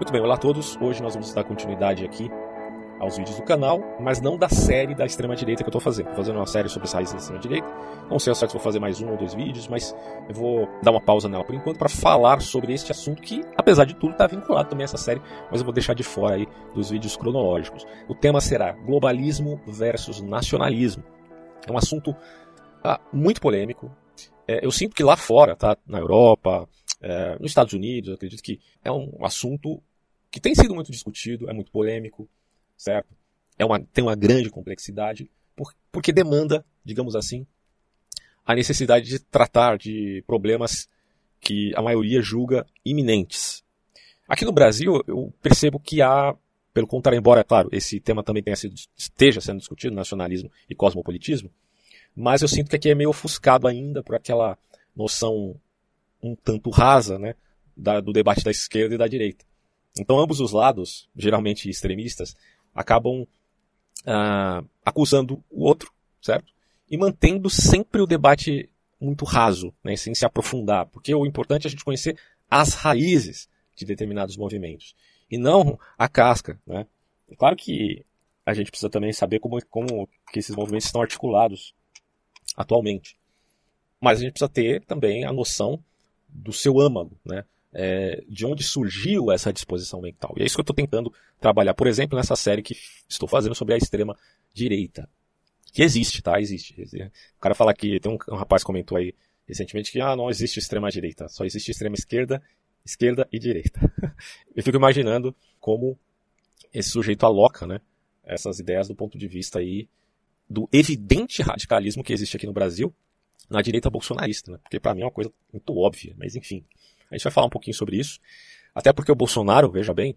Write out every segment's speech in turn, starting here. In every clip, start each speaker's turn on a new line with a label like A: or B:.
A: Muito bem, olá a todos. Hoje nós vamos dar continuidade aqui aos vídeos do canal, mas não da série da extrema-direita que eu estou fazendo. Estou fazendo uma série sobre as raízes da extrema-direita. Não sei ao certo se vou fazer mais um ou dois vídeos, mas eu vou dar uma pausa nela por enquanto para falar sobre este assunto que, apesar de tudo, está vinculado também a essa série, mas eu vou deixar de fora aí dos vídeos cronológicos. O tema será globalismo versus nacionalismo. É um assunto ah, muito polêmico. É, eu sinto que lá fora, tá, na Europa, é, nos Estados Unidos, acredito que é um assunto que tem sido muito discutido, é muito polêmico, certo? É uma, tem uma grande complexidade, por, porque demanda, digamos assim, a necessidade de tratar de problemas que a maioria julga iminentes. Aqui no Brasil, eu percebo que há, pelo contrário, embora, claro, esse tema também tenha sido, esteja sendo discutido, nacionalismo e cosmopolitismo, mas eu sinto que aqui é meio ofuscado ainda por aquela noção um tanto rasa né, da, do debate da esquerda e da direita. Então, ambos os lados, geralmente extremistas, acabam ah, acusando o outro, certo? E mantendo sempre o debate muito raso, né, sem se aprofundar, porque o importante é a gente conhecer as raízes de determinados movimentos e não a casca, né? É claro que a gente precisa também saber como, como que esses movimentos estão articulados atualmente, mas a gente precisa ter também a noção do seu âmago, né? É, de onde surgiu essa disposição mental. E é isso que eu estou tentando trabalhar, por exemplo, nessa série que estou fazendo sobre a extrema direita. Que existe, tá? Existe. O cara fala que tem um, um rapaz comentou aí recentemente que ah, não existe extrema direita, só existe extrema esquerda, esquerda e direita. eu fico imaginando como esse sujeito aloca, né, essas ideias do ponto de vista aí do evidente radicalismo que existe aqui no Brasil, na direita bolsonarista, né? Porque para mim é uma coisa muito óbvia, mas enfim. A gente vai falar um pouquinho sobre isso. Até porque o Bolsonaro, veja bem,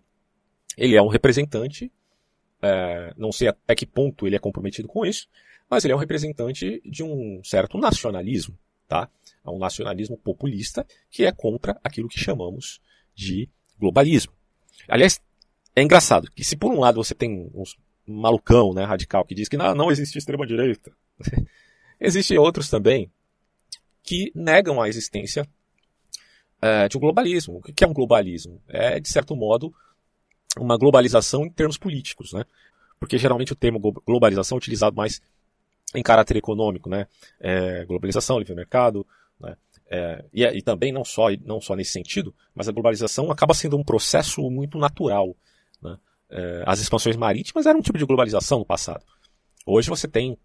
A: ele é um representante, é, não sei até que ponto ele é comprometido com isso, mas ele é um representante de um certo nacionalismo, tá? É um nacionalismo populista que é contra aquilo que chamamos de globalismo. Aliás, é engraçado que se por um lado você tem uns malucão, né, radical, que diz que não, não existe extrema-direita, existem outros também que negam a existência é, de um globalismo. O que é um globalismo? É, de certo modo, uma globalização em termos políticos, né? Porque geralmente o termo globalização é utilizado mais em caráter econômico, né? É, globalização, livre mercado, né? É, e, e, também não só, não só nesse sentido, mas a globalização acaba sendo um processo muito natural. Né? É, as expansões marítimas eram um tipo de globalização no passado. Hoje você tem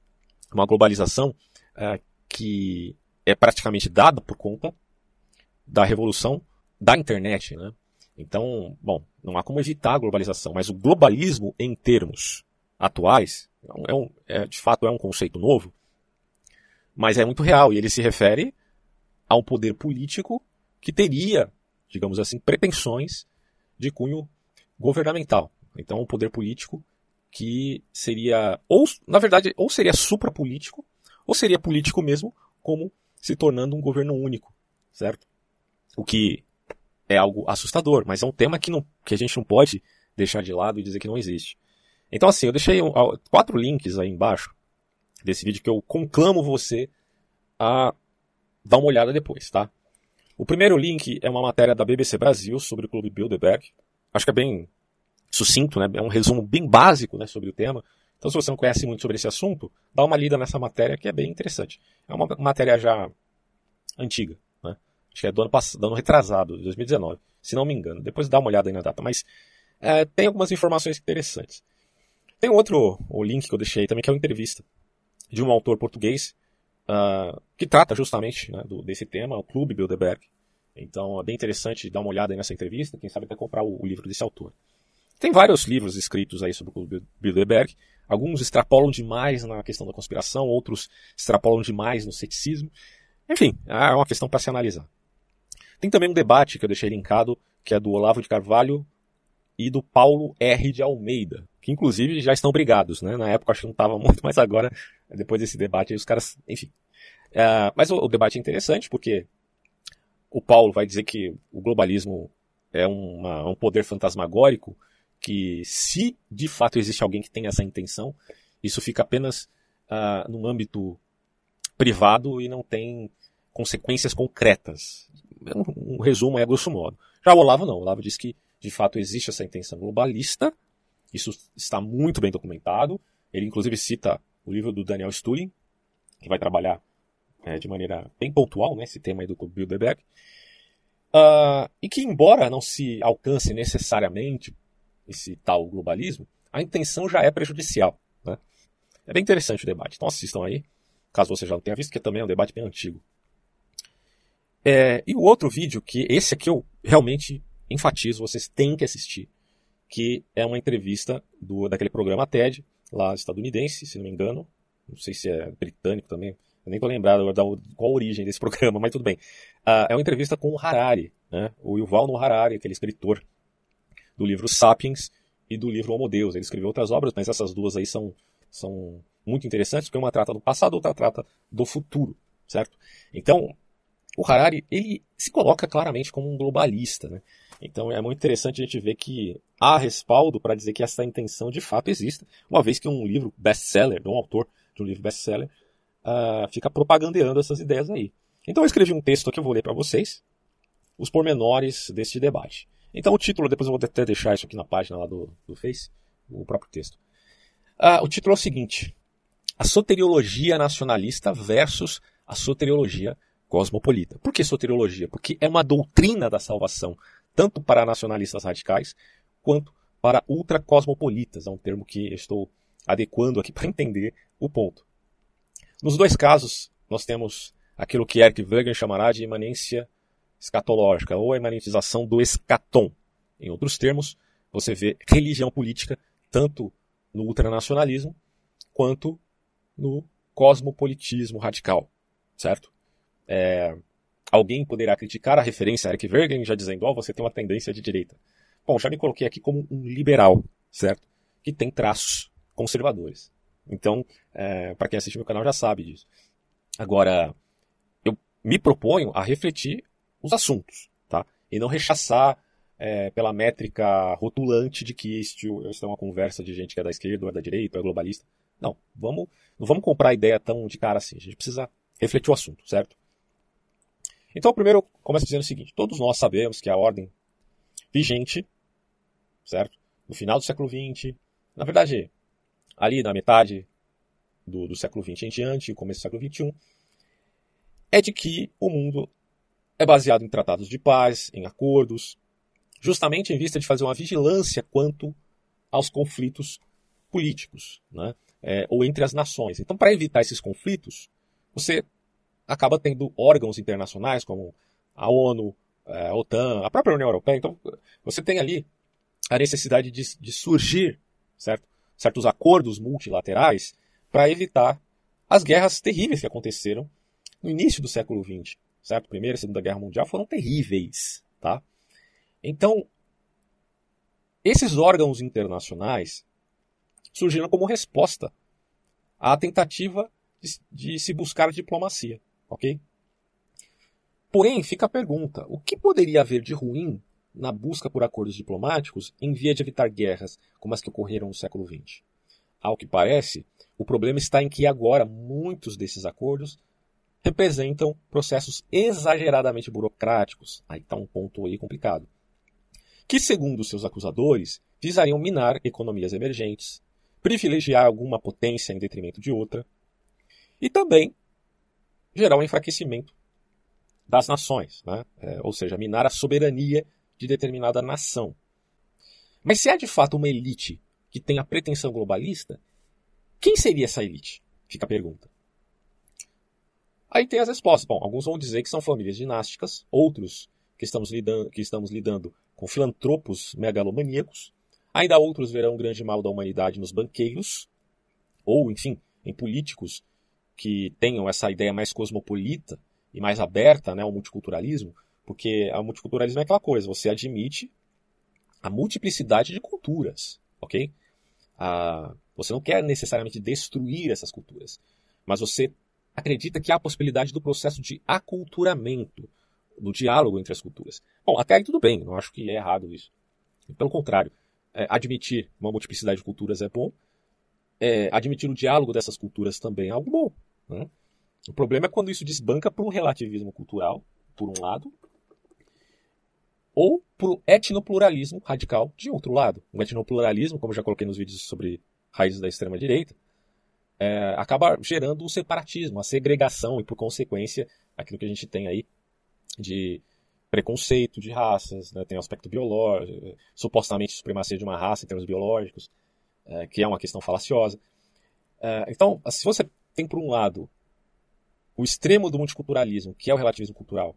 A: uma globalização é, que é praticamente dada por conta da revolução da internet, né? Então, bom, não há como evitar a globalização, mas o globalismo em termos atuais é, um, é de fato é um conceito novo, mas é muito real e ele se refere a um poder político que teria, digamos assim, pretensões de cunho governamental. Então, um poder político que seria, ou, na verdade, ou seria suprapolítico, ou seria político mesmo, como se tornando um governo único, certo? O que é algo assustador, mas é um tema que, não, que a gente não pode deixar de lado e dizer que não existe. Então assim, eu deixei quatro links aí embaixo desse vídeo que eu conclamo você a dar uma olhada depois, tá? O primeiro link é uma matéria da BBC Brasil sobre o Clube Bilderberg. Acho que é bem sucinto, né? É um resumo bem básico né, sobre o tema. Então, se você não conhece muito sobre esse assunto, dá uma lida nessa matéria que é bem interessante. É uma matéria já antiga? Acho que é do ano passado, do ano retrasado, de 2019, se não me engano. Depois dá uma olhada aí na data, mas é, tem algumas informações interessantes. Tem outro o link que eu deixei também, que é uma entrevista de um autor português uh, que trata justamente né, do, desse tema, o Clube Bilderberg. Então é bem interessante dar uma olhada nessa entrevista, quem sabe até comprar o, o livro desse autor. Tem vários livros escritos aí sobre o Clube Bilderberg. Alguns extrapolam demais na questão da conspiração, outros extrapolam demais no ceticismo. Enfim, é uma questão para se analisar. Tem também um debate que eu deixei linkado, que é do Olavo de Carvalho e do Paulo R. de Almeida, que inclusive já estão brigados, né? Na época acho que não estava muito, mas agora, depois desse debate, os caras, enfim. É, mas o, o, debate é interessante porque o Paulo vai dizer que o globalismo é uma, um poder fantasmagórico que se de fato existe alguém que tem essa intenção, isso fica apenas uh, num âmbito privado e não tem consequências concretas. Um, um resumo é grosso modo. Já o Olavo não. O Olavo diz que de fato existe essa intenção globalista. Isso está muito bem documentado. Ele inclusive cita o livro do Daniel Stulin, que vai trabalhar é, de maneira bem pontual né, esse tema aí do Bilderberg. Uh, e que, embora não se alcance necessariamente esse tal globalismo, a intenção já é prejudicial. Né? É bem interessante o debate. Então assistam aí, caso você já não tenha visto, que também é um debate bem antigo. É, e o outro vídeo, que esse aqui eu realmente enfatizo, vocês têm que assistir, que é uma entrevista do, daquele programa TED, lá estadunidense, se não me engano. Não sei se é britânico também. Eu nem tô lembrado da, qual a origem desse programa, mas tudo bem. Uh, é uma entrevista com o Harari, né? o Yuval Noah Harari, aquele escritor do livro Sapiens e do livro Homo Deus. Ele escreveu outras obras, mas essas duas aí são, são muito interessantes, porque uma trata do passado, outra trata do futuro, certo? Então, o Harari, ele se coloca claramente como um globalista, né? Então é muito interessante a gente ver que há respaldo para dizer que essa intenção de fato existe, uma vez que um livro best-seller, um autor de um livro best-seller, uh, fica propagandeando essas ideias aí. Então eu escrevi um texto que eu vou ler para vocês, os pormenores deste debate. Então o título, depois eu vou até deixar isso aqui na página lá do, do Face, o próprio texto. Uh, o título é o seguinte: A soteriologia nacionalista versus a soteriologia cosmopolita. Por que soteriologia? Porque é uma doutrina da salvação tanto para nacionalistas radicais quanto para ultracosmopolitas. É um termo que estou adequando aqui para entender o ponto. Nos dois casos, nós temos aquilo que Eric Wegener chamará de imanência escatológica, ou a imanentização do escatom. Em outros termos, você vê religião política tanto no ultranacionalismo quanto no cosmopolitismo radical, certo? É, Alguém poderá criticar a referência a Eric Vergen, já dizendo, ó, oh, você tem uma tendência de direita. Bom, já me coloquei aqui como um liberal, certo? Que tem traços conservadores. Então, é, para quem assiste meu canal já sabe disso. Agora, eu me proponho a refletir os assuntos, tá? E não rechaçar é, pela métrica rotulante de que isto, isso é uma conversa de gente que é da esquerda ou é da direita ou é globalista. Não, vamos, não vamos comprar a ideia tão de cara assim. A gente precisa refletir o assunto, certo? Então, primeiro, começa dizendo o seguinte: todos nós sabemos que a ordem vigente, certo? No final do século XX, na verdade, ali na metade do, do século XX em diante, começo do século XXI, é de que o mundo é baseado em tratados de paz, em acordos, justamente em vista de fazer uma vigilância quanto aos conflitos políticos, né? É, ou entre as nações. Então, para evitar esses conflitos, você acaba tendo órgãos internacionais como a ONU, é, a OTAN, a própria União Europeia. Então, você tem ali a necessidade de, de surgir certo? certos acordos multilaterais para evitar as guerras terríveis que aconteceram no início do século XX. Certo? Primeira e Segunda Guerra Mundial foram terríveis. Tá? Então, esses órgãos internacionais surgiram como resposta à tentativa de, de se buscar diplomacia. Ok? Porém, fica a pergunta: o que poderia haver de ruim na busca por acordos diplomáticos em via de evitar guerras como as que ocorreram no século XX? Ao que parece, o problema está em que agora muitos desses acordos representam processos exageradamente burocráticos. Aí está um ponto aí complicado. Que, segundo seus acusadores, visariam minar economias emergentes, privilegiar alguma potência em detrimento de outra, e também gerar um enfraquecimento das nações, né? é, ou seja, minar a soberania de determinada nação. Mas se há de fato uma elite que tem a pretensão globalista, quem seria essa elite? Fica a pergunta. Aí tem as respostas. Bom, alguns vão dizer que são famílias dinásticas, outros que estamos lidando, que estamos lidando com filantropos megalomaníacos, ainda outros verão o grande mal da humanidade nos banqueiros, ou, enfim, em políticos que tenham essa ideia mais cosmopolita e mais aberta né, ao multiculturalismo, porque o multiculturalismo é aquela coisa, você admite a multiplicidade de culturas, ok? Ah, você não quer necessariamente destruir essas culturas, mas você acredita que há a possibilidade do processo de aculturamento, do diálogo entre as culturas. Bom, até aí tudo bem, não acho que é errado isso. Pelo contrário, é, admitir uma multiplicidade de culturas é bom, é, admitir o diálogo dessas culturas também é algo bom. Né? O problema é quando isso desbanca para um relativismo cultural, por um lado, ou para o etnopluralismo radical de outro lado. O etnopluralismo, como já coloquei nos vídeos sobre raízes da extrema-direita, é, acaba gerando o separatismo, a segregação e, por consequência, aquilo que a gente tem aí de preconceito de raças, né? tem o aspecto biológico, supostamente supremacia de uma raça em termos biológicos, é, que é uma questão falaciosa. É, então, se você tem, por um lado, o extremo do multiculturalismo, que é o relativismo cultural,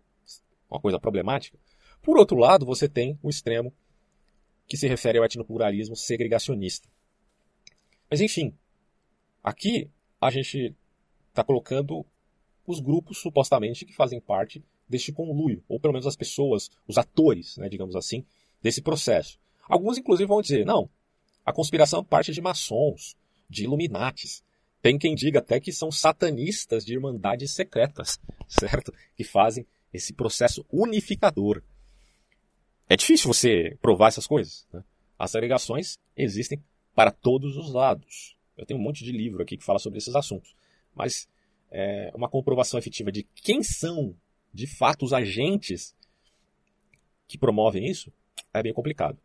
A: uma coisa problemática, por outro lado, você tem o extremo que se refere ao etnopluralismo segregacionista. Mas, enfim, aqui a gente está colocando os grupos supostamente que fazem parte deste conluio, ou pelo menos as pessoas, os atores, né, digamos assim, desse processo. Alguns, inclusive, vão dizer: não, a conspiração parte de maçons, de iluminatis. Tem quem diga até que são satanistas de irmandades secretas, certo? Que fazem esse processo unificador. É difícil você provar essas coisas. Né? As agregações existem para todos os lados. Eu tenho um monte de livro aqui que fala sobre esses assuntos. Mas é, uma comprovação efetiva de quem são, de fato, os agentes que promovem isso é bem complicado.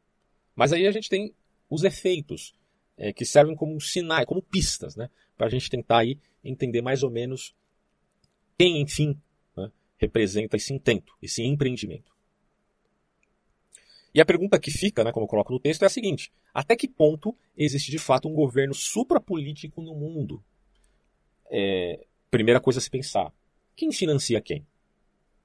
A: Mas aí a gente tem os efeitos, é, que servem como sinais, como pistas, né? Para a gente tentar aí entender mais ou menos quem, enfim, né, representa esse intento, esse empreendimento. E a pergunta que fica, né, como eu coloco no texto, é a seguinte: até que ponto existe de fato um governo suprapolítico no mundo? É, primeira coisa a se pensar: quem financia quem?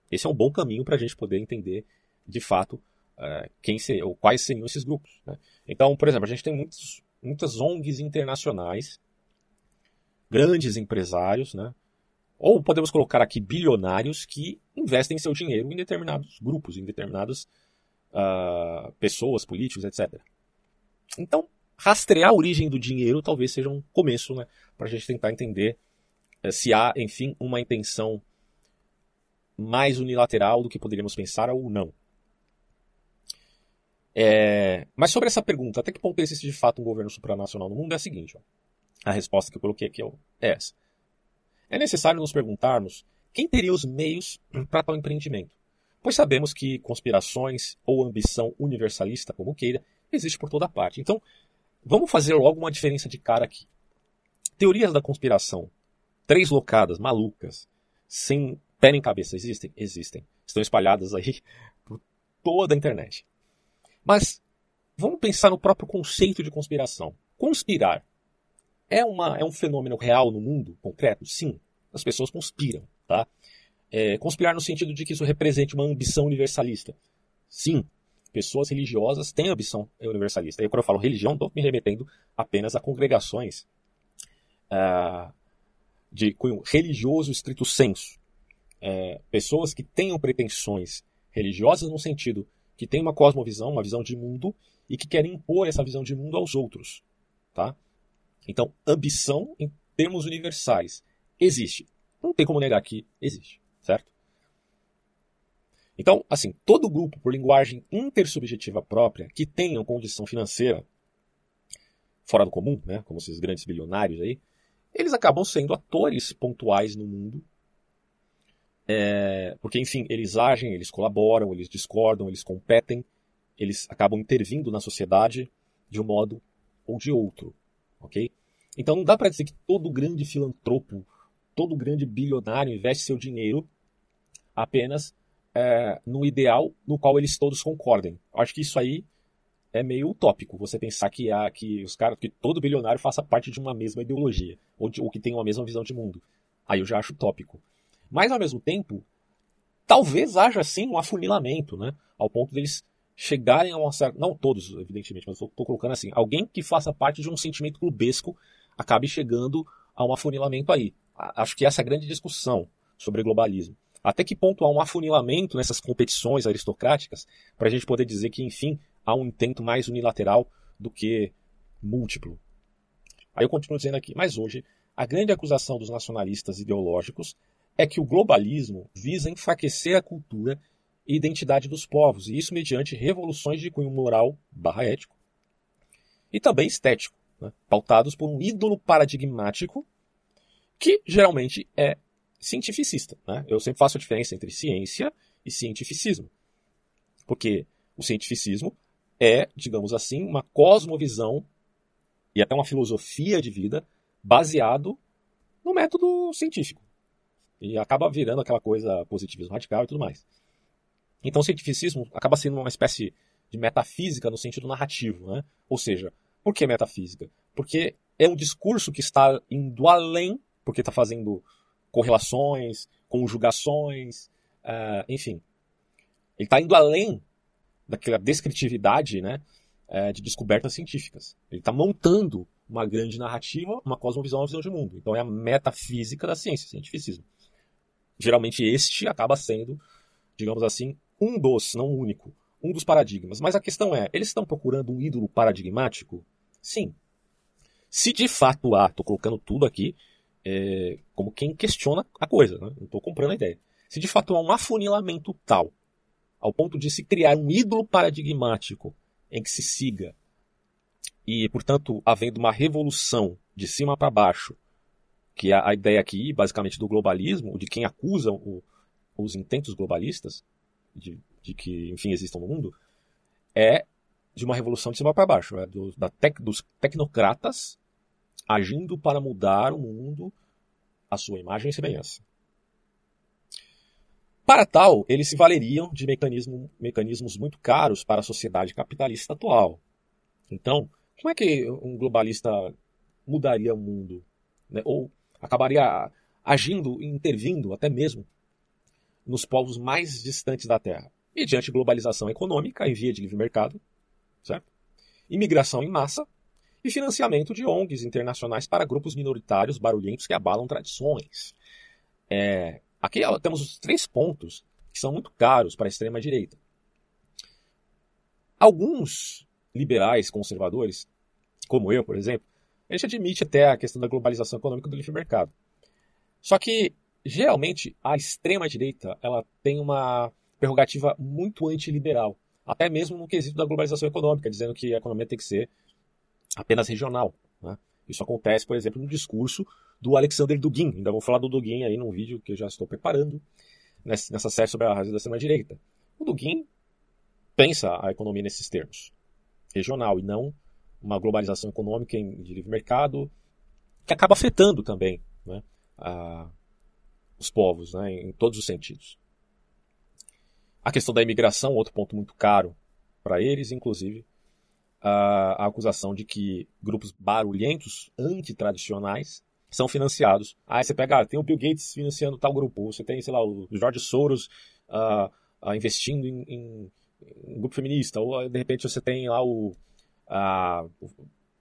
A: Esse é um bom caminho para a gente poder entender de fato é, quem ser, ou quais seriam esses grupos. Né? Então, por exemplo, a gente tem muitos, muitas ONGs internacionais, grandes empresários, né? ou podemos colocar aqui bilionários que investem seu dinheiro em determinados grupos, em determinadas uh, pessoas, políticos, etc. Então, rastrear a origem do dinheiro talvez seja um começo né, para a gente tentar entender uh, se há, enfim, uma intenção mais unilateral do que poderíamos pensar ou não. É, mas sobre essa pergunta, até que ponto existe de fato um governo supranacional no mundo, é a seguinte: ó, a resposta que eu coloquei aqui é essa. É necessário nos perguntarmos quem teria os meios para tal empreendimento. Pois sabemos que conspirações ou ambição universalista, como queira, existe por toda parte. Então, vamos fazer logo uma diferença de cara aqui. Teorias da conspiração, três locadas, malucas, sem pé nem cabeça, existem? Existem. Estão espalhadas aí por toda a internet. Mas vamos pensar no próprio conceito de conspiração. Conspirar é, uma, é um fenômeno real no mundo concreto? Sim. As pessoas conspiram, tá? É, conspirar no sentido de que isso represente uma ambição universalista. Sim, pessoas religiosas têm ambição universalista. E quando eu falo religião, estou me remetendo apenas a congregações uh, de cunho religioso estrito senso. É, pessoas que tenham pretensões religiosas no sentido que têm uma cosmovisão, uma visão de mundo e que querem impor essa visão de mundo aos outros. Tá? Então, ambição em termos universais existe. Não tem como negar que existe certo? Então, assim, todo grupo por linguagem intersubjetiva própria que tenha condição financeira fora do comum, né, como esses grandes bilionários aí, eles acabam sendo atores pontuais no mundo, é, porque, enfim, eles agem, eles colaboram, eles discordam, eles competem, eles acabam intervindo na sociedade de um modo ou de outro, ok? Então não dá para dizer que todo grande filantropo todo grande bilionário investe seu dinheiro apenas é, no ideal no qual eles todos concordem. Acho que isso aí é meio utópico, você pensar que, há, que os caras, que todo bilionário faça parte de uma mesma ideologia, ou, de, ou que tenha uma mesma visão de mundo. Aí eu já acho utópico. Mas ao mesmo tempo, talvez haja sim um afunilamento, né? Ao ponto deles chegarem a uma certa. Não todos, evidentemente, mas estou colocando assim. Alguém que faça parte de um sentimento clubesco acabe chegando a um afunilamento aí acho que essa é a grande discussão sobre globalismo. Até que ponto há um afunilamento nessas competições aristocráticas para a gente poder dizer que, enfim, há um intento mais unilateral do que múltiplo. Aí eu continuo dizendo aqui, mas hoje a grande acusação dos nacionalistas ideológicos é que o globalismo visa enfraquecer a cultura e identidade dos povos, e isso mediante revoluções de cunho moral barra ético e também estético, né, pautados por um ídolo paradigmático que geralmente é cientificista. Né? Eu sempre faço a diferença entre ciência e cientificismo. Porque O cientificismo é, digamos assim, uma cosmovisão e até uma filosofia de vida baseado no método científico. E acaba virando aquela coisa positivismo radical e tudo mais. Então o cientificismo acaba sendo uma espécie de metafísica no sentido narrativo. Né? Ou seja, por que metafísica? Porque é um discurso que está indo além, porque está fazendo correlações, conjugações, uh, enfim. Ele está indo além daquela descritividade né, uh, de descobertas científicas. Ele está montando uma grande narrativa, uma cosmovisão, uma visão de mundo. Então é a metafísica da ciência, cientificismo. Geralmente este acaba sendo, digamos assim, um dos, não o único, um dos paradigmas. Mas a questão é, eles estão procurando um ídolo paradigmático? Sim. Se de fato há, estou colocando tudo aqui é, como quem questiona a coisa, né? não estou comprando a ideia. Se de fato há um afunilamento tal, ao ponto de se criar um ídolo paradigmático em que se siga, e portanto havendo uma revolução de cima para baixo, que é a ideia aqui, basicamente, do globalismo, de quem acusa o, os intentos globalistas, de, de, que, enfim, existam no mundo, é de uma revolução de cima para baixo, é do, da tec, dos tecnocratas agindo para mudar o mundo à sua imagem e semelhança. Para tal, eles se valeriam de mecanismo, mecanismos muito caros para a sociedade capitalista atual. Então, como é que um globalista mudaria o mundo? Né? Ou acabaria agindo, intervindo até mesmo nos povos mais distantes da Terra? Mediante globalização econômica em via de livre mercado, certo? imigração em massa e financiamento de ONGs internacionais para grupos minoritários barulhentos que abalam tradições. É, aqui temos os três pontos que são muito caros para a extrema-direita. Alguns liberais conservadores, como eu, por exemplo, a gente admite até a questão da globalização econômica do livre mercado. Só que, geralmente, a extrema-direita ela tem uma prerrogativa muito antiliberal, até mesmo no quesito da globalização econômica, dizendo que a economia tem que ser apenas regional. Né? Isso acontece, por exemplo, no discurso do Alexander Dugin. Ainda vou falar do Dugin aí num vídeo que eu já estou preparando nessa série sobre a razão da extrema-direita. O Dugin pensa a economia nesses termos, regional, e não uma globalização econômica de livre mercado, que acaba afetando também né, a, os povos, né, em todos os sentidos. A questão da imigração, outro ponto muito caro para eles, inclusive a, a acusação de que grupos barulhentos, antitradicionais, são financiados. Aí você pega, ah, tem o Bill Gates financiando tal grupo, você tem, sei lá, o George Soros uh, uh, investindo em, em, em, grupo feminista, ou de repente você tem lá o, a,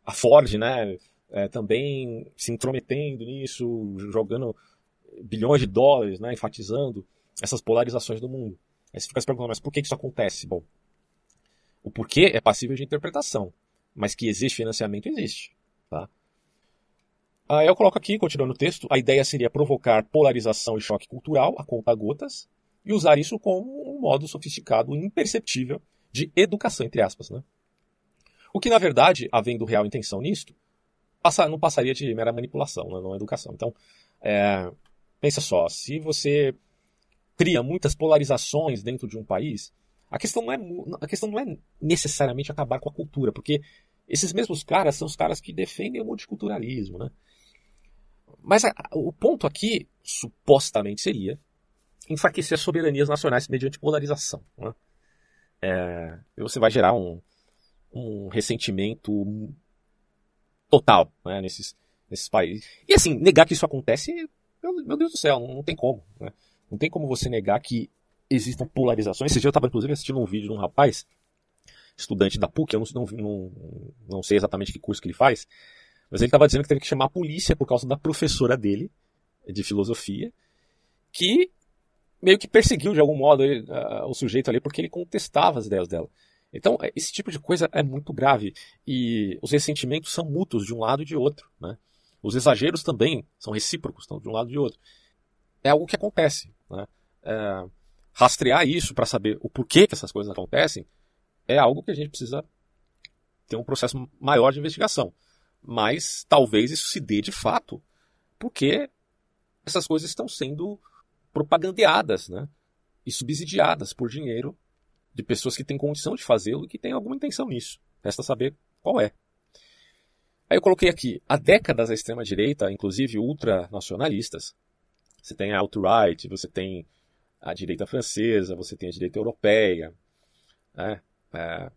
A: a Ford, né, é, também se intrometendo nisso, jogando bilhões de dólares, né, enfatizando essas polarizações do mundo. Aí você fica se perguntando, mas por que isso acontece? Bom, o porquê é passível de interpretação, mas que existe financiamento, existe. Tá? Aí eu coloco aqui, continuando o texto, a ideia seria provocar polarização e choque cultural a conta gotas e usar isso como um modo sofisticado e imperceptível de educação, entre aspas. Né? O que, na verdade, havendo real intenção nisto, passa, não passaria de mera manipulação, né? não educação. Então, é, pensa só, se você cria muitas polarizações dentro de um país, a questão não é, a questão não é necessariamente acabar com a cultura, porque esses mesmos caras são os caras que defendem o multiculturalismo, né? Mas a, o ponto aqui, supostamente, seria enfraquecer as soberanias nacionais mediante polarização. Né? É, você vai gerar um, um ressentimento total né, nesses, nesses países. E assim, negar que isso acontece, meu, meu Deus do céu, não, não tem como. Né? Não tem como você negar que existam polarizações. Esse dia eu estava, inclusive, assistindo um vídeo de um rapaz, estudante da PUC, eu não, não, não sei exatamente que curso que ele faz, mas ele estava dizendo que teve que chamar a polícia por causa da professora dele, de filosofia, que meio que perseguiu de algum modo ele, uh, o sujeito ali porque ele contestava as ideias dela. Então, é, esse tipo de coisa é muito grave. E os ressentimentos são mútuos de um lado e de outro. Né? Os exageros também são recíprocos, estão de um lado e de outro. É algo que acontece. Né? É, rastrear isso para saber o porquê que essas coisas acontecem é algo que a gente precisa ter um processo maior de investigação. Mas talvez isso se dê de fato porque essas coisas estão sendo propagandeadas né? e subsidiadas por dinheiro de pessoas que têm condição de fazê-lo e que têm alguma intenção nisso. Resta saber qual é. Aí eu coloquei aqui, há décadas a extrema-direita, inclusive ultranacionalistas, você tem a alt-right, você tem a direita francesa, você tem a direita europeia, né, é,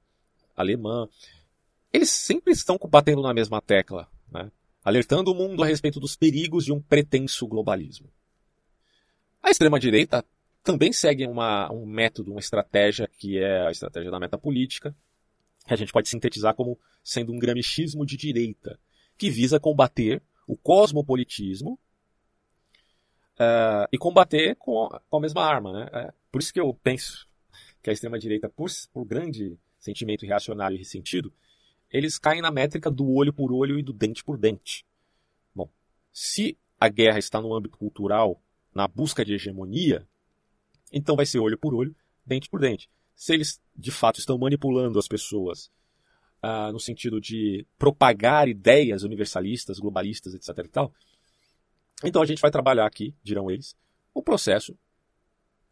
A: alemã, eles sempre estão batendo na mesma tecla, né, alertando o mundo a respeito dos perigos de um pretenso globalismo. A extrema-direita também segue uma, um método, uma estratégia que é a estratégia da metapolítica, que a gente pode sintetizar como sendo um gramichismo de direita, que visa combater o cosmopolitismo uh, e combater com, com, a mesma arma. Né? É, por isso que eu penso que a extrema-direita, por, por grande sentimento reacionário e ressentido, eles caem na métrica do olho por olho e do dente por dente. Bom, se a guerra está no âmbito cultural, na busca de hegemonia, então vai ser olho por olho, dente por dente. Se eles de fato estão manipulando as pessoas uh, no sentido de propagar ideias universalistas, globalistas, etc. e tal, então a gente vai trabalhar aqui, dirão eles, o processo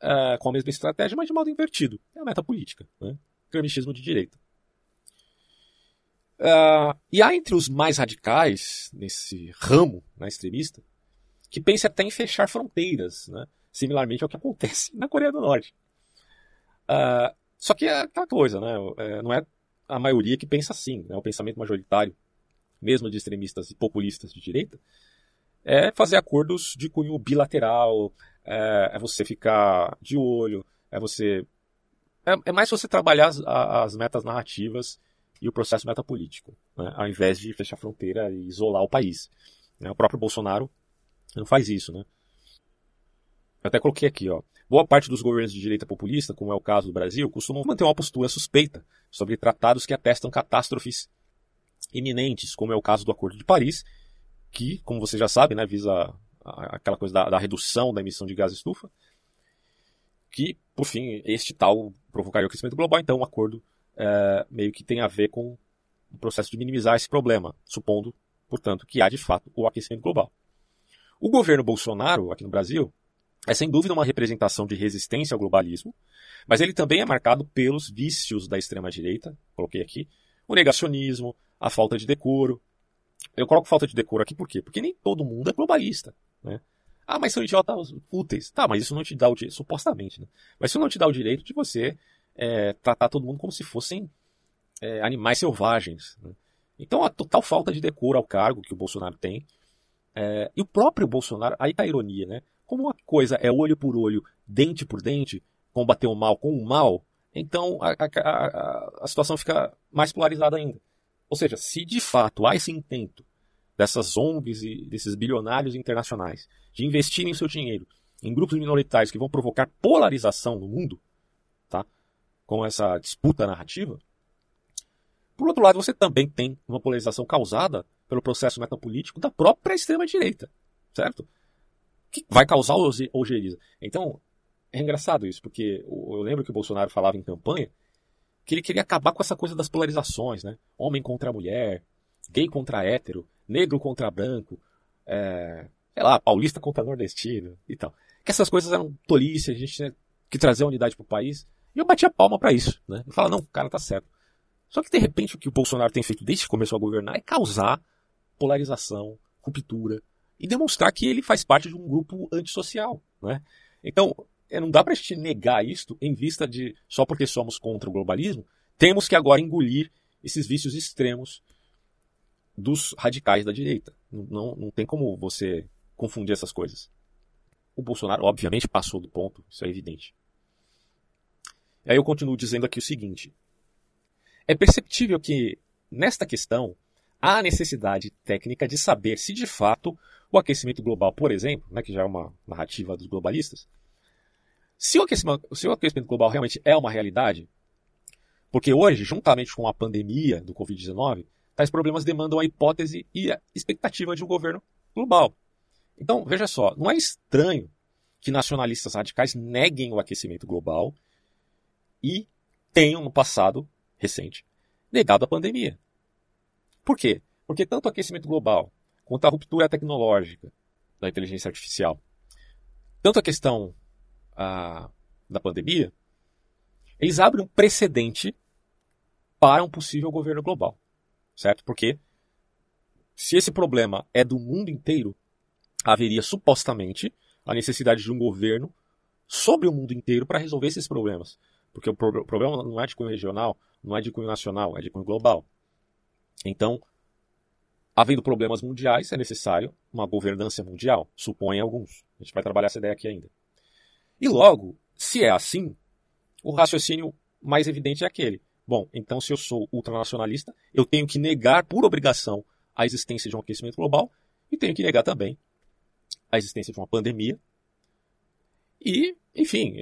A: uh, com a mesma estratégia, mas de modo invertido. É a meta política, né? Gramichismo de direita. Uh, e há entre os mais radicais nesse ramo né, extremista que pensa até em fechar fronteiras, né? Similarmente ao que acontece na Coreia do Norte. Uh, só que é aquela coisa, né? É, não é a maioria que pensa assim, né? O pensamento majoritário, mesmo de extremistas e populistas de direita, é fazer acordos de cunho bilateral, é, é você ficar de olho, é você. É, é mais você trabalhar as, as, metas narrativas e o processo metapolítico, né? ao invés de fechar a fronteira e isolar o país. Né? O próprio Bolsonaro não faz isso, né? Eu até coloquei aqui, ó. Boa parte dos governos de direita populista, como é o caso do Brasil, costumam manter uma postura suspeita sobre tratados que atestam catástrofes iminentes, como é o caso do Acordo de Paris, que, como você já sabe, né, visa aquela coisa da, da redução da emissão de gás estufa, que, por fim, este tal provocaria o aquecimento global. Então, um acordo é, meio que tem a ver com o processo de minimizar esse problema, supondo, portanto, que há de fato o aquecimento global. O governo Bolsonaro, aqui no Brasil, é sem dúvida uma representação de resistência ao globalismo, mas ele também é marcado pelos vícios da extrema-direita, coloquei aqui, o negacionismo, a falta de decoro. Eu coloco falta de decoro aqui por quê? Porque nem todo mundo é globalista. Né? Ah, mas são idiotas úteis. Tá, mas isso não te dá o direito, supostamente, né? Mas isso não te dá o direito de você é, tratar todo mundo como se fossem é, animais selvagens. Né? Então a total falta de decoro ao cargo que o Bolsonaro tem. É, e o próprio Bolsonaro, aí tá a ironia, né? Como uma coisa é olho por olho, dente por dente, combater o mal com o mal, então a, a, a, situação fica mais polarizada ainda. Ou seja, se de fato há esse intento dessas ONGs e desses bilionários internacionais de investirem seu dinheiro em grupos minoritários que vão provocar polarização no mundo, tá? com essa disputa narrativa, por outro lado, você também tem uma polarização causada pelo processo metapolítico da própria extrema-direita, certo? Que vai causar ojeriza. Então, é engraçado isso, porque eu lembro que o Bolsonaro falava em campanha que ele queria acabar com essa coisa das polarizações, né? Homem contra mulher, gay contra hétero, negro contra branco, é, sei lá, paulista contra nordestino e tal. Que essas coisas eram tolice, a gente tinha que trazer a unidade pro país. E eu bati a palma para isso, né? E fala, não, o cara tá certo. Só que de repente o que o Bolsonaro tem feito desde que começou a governar é causar polarização, ruptura, e demonstrar que ele faz parte de um grupo antissocial. Né? Então, é, não dá para a gente negar isto em vista de, só porque somos contra o globalismo, temos que agora engolir esses vícios extremos dos radicais da direita. Não, não, tem como você confundir essas coisas. O Bolsonaro, obviamente, passou do ponto, isso é evidente. E aí eu continuo dizendo aqui o seguinte: é perceptível que, nesta questão, há necessidade técnica de saber se de fato o aquecimento global, por exemplo, né, que já é uma narrativa dos globalistas, se o, aquecimento, se o aquecimento global realmente é uma realidade, porque hoje, juntamente com a pandemia do Covid-19, tais problemas demandam a hipótese e a expectativa de um governo global. Então, veja só, não é estranho que nacionalistas radicais neguem o aquecimento global e tenham, no passado recente, negado a pandemia. Por quê? Porque tanto o aquecimento global quanto a ruptura tecnológica da inteligência artificial, tanto a questão a, da pandemia, eles abrem um precedente para um possível governo global, certo? Porque se esse problema é do mundo inteiro, haveria supostamente a necessidade de um governo sobre o mundo inteiro para resolver esses problemas. Porque o pro problema não é de cunho regional, não é de cunho nacional, é de cunho global. Então, havendo problemas mundiais, é necessário uma governança mundial, supõe alguns. A gente vai trabalhar essa ideia aqui ainda. E logo, se é assim, o raciocínio mais evidente é aquele. Bom, então se eu sou ultranacionalista, eu tenho que negar por obrigação a existência de um aquecimento global e tenho que negar também a existência de uma pandemia. E, enfim,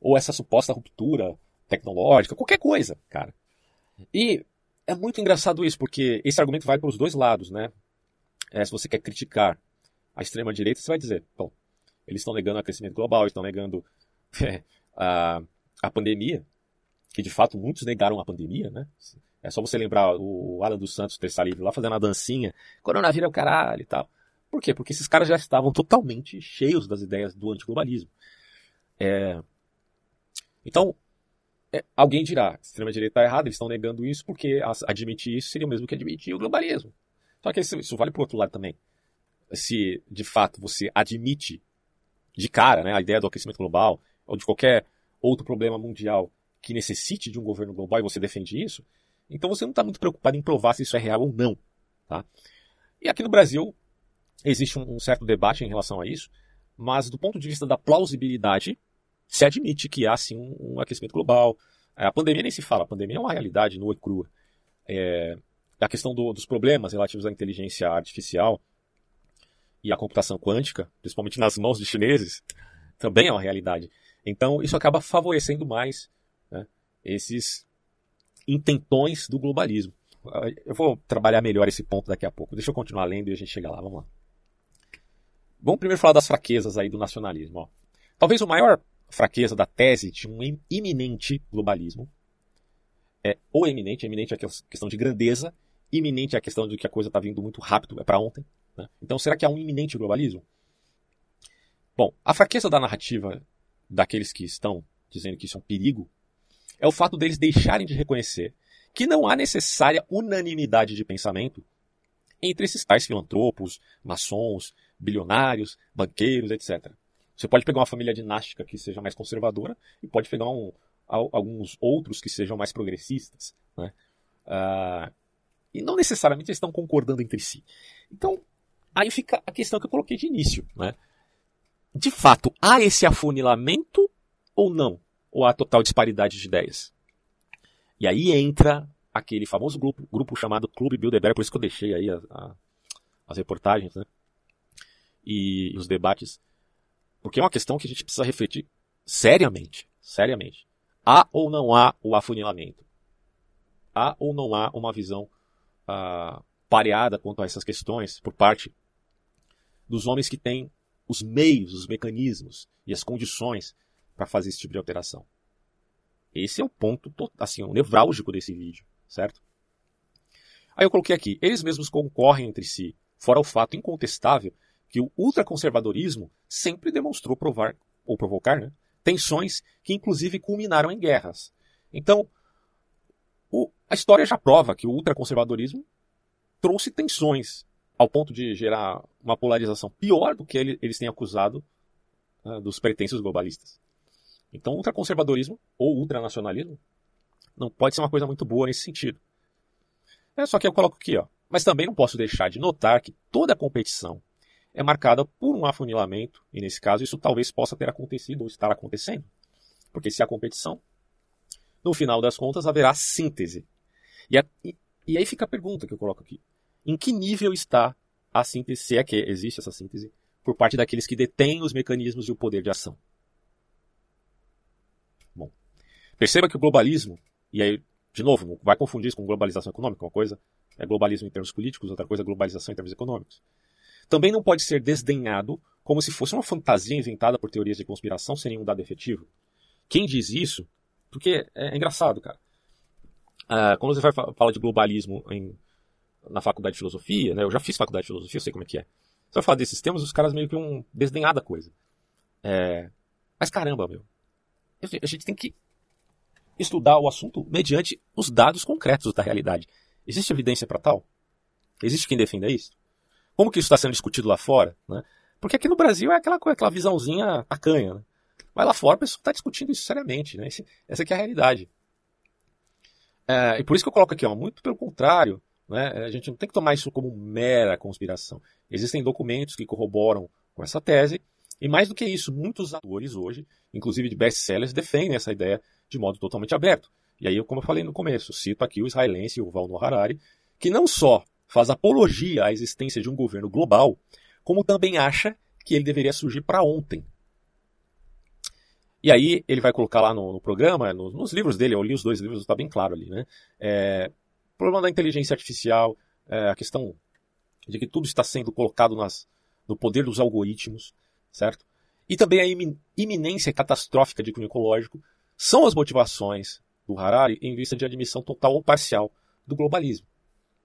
A: ou essa suposta ruptura tecnológica, qualquer coisa, cara. E é muito engraçado isso, porque esse argumento vai para os dois lados, né? É, se você quer criticar a extrema-direita, você vai dizer, bom, eles estão negando o aquecimento global, estão negando é, a, a pandemia, que de fato muitos negaram a pandemia, né? É só você lembrar o Alan dos Santos, terça livre, lá fazendo a dancinha, coronavírus é o caralho e tal. Por quê? Porque esses caras já estavam totalmente cheios das ideias do antiglobalismo. É... Então, é, alguém dirá, extrema-direita está errada, eles estão negando isso porque admitir isso seria o mesmo que admitir o globalismo. Só que isso, isso vale para o outro lado também. Se, de fato, você admite de cara né, a ideia do aquecimento global ou de qualquer outro problema mundial que necessite de um governo global e você defende isso, então você não está muito preocupado em provar se isso é real ou não. Tá? E aqui no Brasil existe um, um certo debate em relação a isso, mas do ponto de vista da plausibilidade, se admite que há sim um, um aquecimento global. A pandemia nem se fala, a pandemia é uma realidade nua e crua. É, a questão do, dos problemas relativos à inteligência artificial e à computação quântica, principalmente nas mãos de chineses, também é uma realidade. Então, isso acaba favorecendo mais né, esses intentões do globalismo. Eu vou trabalhar melhor esse ponto daqui a pouco. Deixa eu continuar lendo e a gente chega lá. Vamos lá. Vamos primeiro falar das fraquezas aí do nacionalismo. Ó. Talvez o maior fraqueza da tese de um iminente globalismo é ou eminente, eminente é a questão de grandeza, iminente é a questão de que a coisa está vindo muito rápido, é para ontem. Né? Então, será que há um iminente globalismo? Bom, a fraqueza da narrativa daqueles que estão dizendo que isso é um perigo é o fato deles deixarem de reconhecer que não há necessária unanimidade de pensamento entre esses tais filantropos, maçons, bilionários, banqueiros, etc. Você pode pegar uma família dinástica que seja mais conservadora e pode pegar um, alguns outros que sejam mais progressistas. Né? Uh, e não necessariamente eles estão concordando entre si. Então, aí fica a questão que eu coloquei de início. Né? De fato, há esse afunilamento ou não? Ou há total disparidade de ideias? E aí entra aquele famoso grupo, grupo chamado Clube Bilderberg, por isso que eu deixei aí a, a, as reportagens né? e os debates porque é uma questão que a gente precisa refletir seriamente. Seriamente. Há ou não há o afunilamento? Há ou não há uma visão ah, pareada quanto a essas questões por parte dos homens que têm os meios, os mecanismos e as condições para fazer esse tipo de alteração? Esse é o ponto, assim, o nevrálgico desse vídeo, certo? Aí eu coloquei aqui, eles mesmos concorrem entre si, fora o fato incontestável que o ultraconservadorismo sempre demonstrou provar ou provocar né, tensões que inclusive culminaram em guerras. Então, o, a história já prova que o ultraconservadorismo trouxe tensões ao ponto de gerar uma polarização pior do que ele, eles têm acusado uh, dos pretensos globalistas. Então, o ultraconservadorismo ou ultranacionalismo não pode ser uma coisa muito boa nesse sentido. É só que eu coloco aqui, ó. Mas também não posso deixar de notar que toda competição é marcada por um afunilamento, e nesse caso isso talvez possa ter acontecido ou estar acontecendo. Porque se há competição, no final das contas haverá síntese. E, a, e, e aí fica a pergunta que eu coloco aqui. Em que nível está a síntese, se é que existe essa síntese, por parte daqueles que detêm os mecanismos e o poder de ação? Bom, perceba que o globalismo, e aí, de novo, não vai confundir isso com globalização econômica, uma coisa é globalismo em termos políticos, outra coisa é globalização em termos econômicos também não pode ser desdenhado como se fosse uma fantasia inventada por teorias de conspiração sem nenhum dado efetivo. Quem diz isso, porque é, é engraçado, cara. Ah, quando você vai falar de globalismo em, na faculdade de filosofia, né, eu já fiz faculdade de filosofia, eu sei como é que é. Você vai falar desses temas, os caras meio que um desdenhar da coisa. É, mas caramba, meu. A gente tem que estudar o assunto mediante os dados concretos da realidade. Existe evidência para tal? Existe quem defenda isso? Como que isso está sendo discutido lá fora? Né? Porque aqui no Brasil é aquela, aquela visãozinha tacanha. Né? Mas lá fora o pessoal está discutindo isso seriamente. Né? Esse, essa aqui é a realidade. É, e por isso que eu coloco aqui, ó, muito pelo contrário. Né? A gente não tem que tomar isso como mera conspiração. Existem documentos que corroboram com essa tese. E mais do que isso, muitos atores hoje, inclusive de best-sellers, defendem essa ideia de modo totalmente aberto. E aí, como eu falei no começo, cito aqui o israelense o Val Harari, que não só faz apologia à existência de um governo global, como também acha que ele deveria surgir para ontem. E aí ele vai colocar lá no, no programa, no, nos livros dele, eu li os dois livros, está bem claro ali, né? É, o problema da inteligência artificial, é, a questão de que tudo está sendo colocado nas, no poder dos algoritmos, certo? E também a iminência catastrófica de cunho ecológico são as motivações do Harari em vista de admissão total ou parcial do globalismo.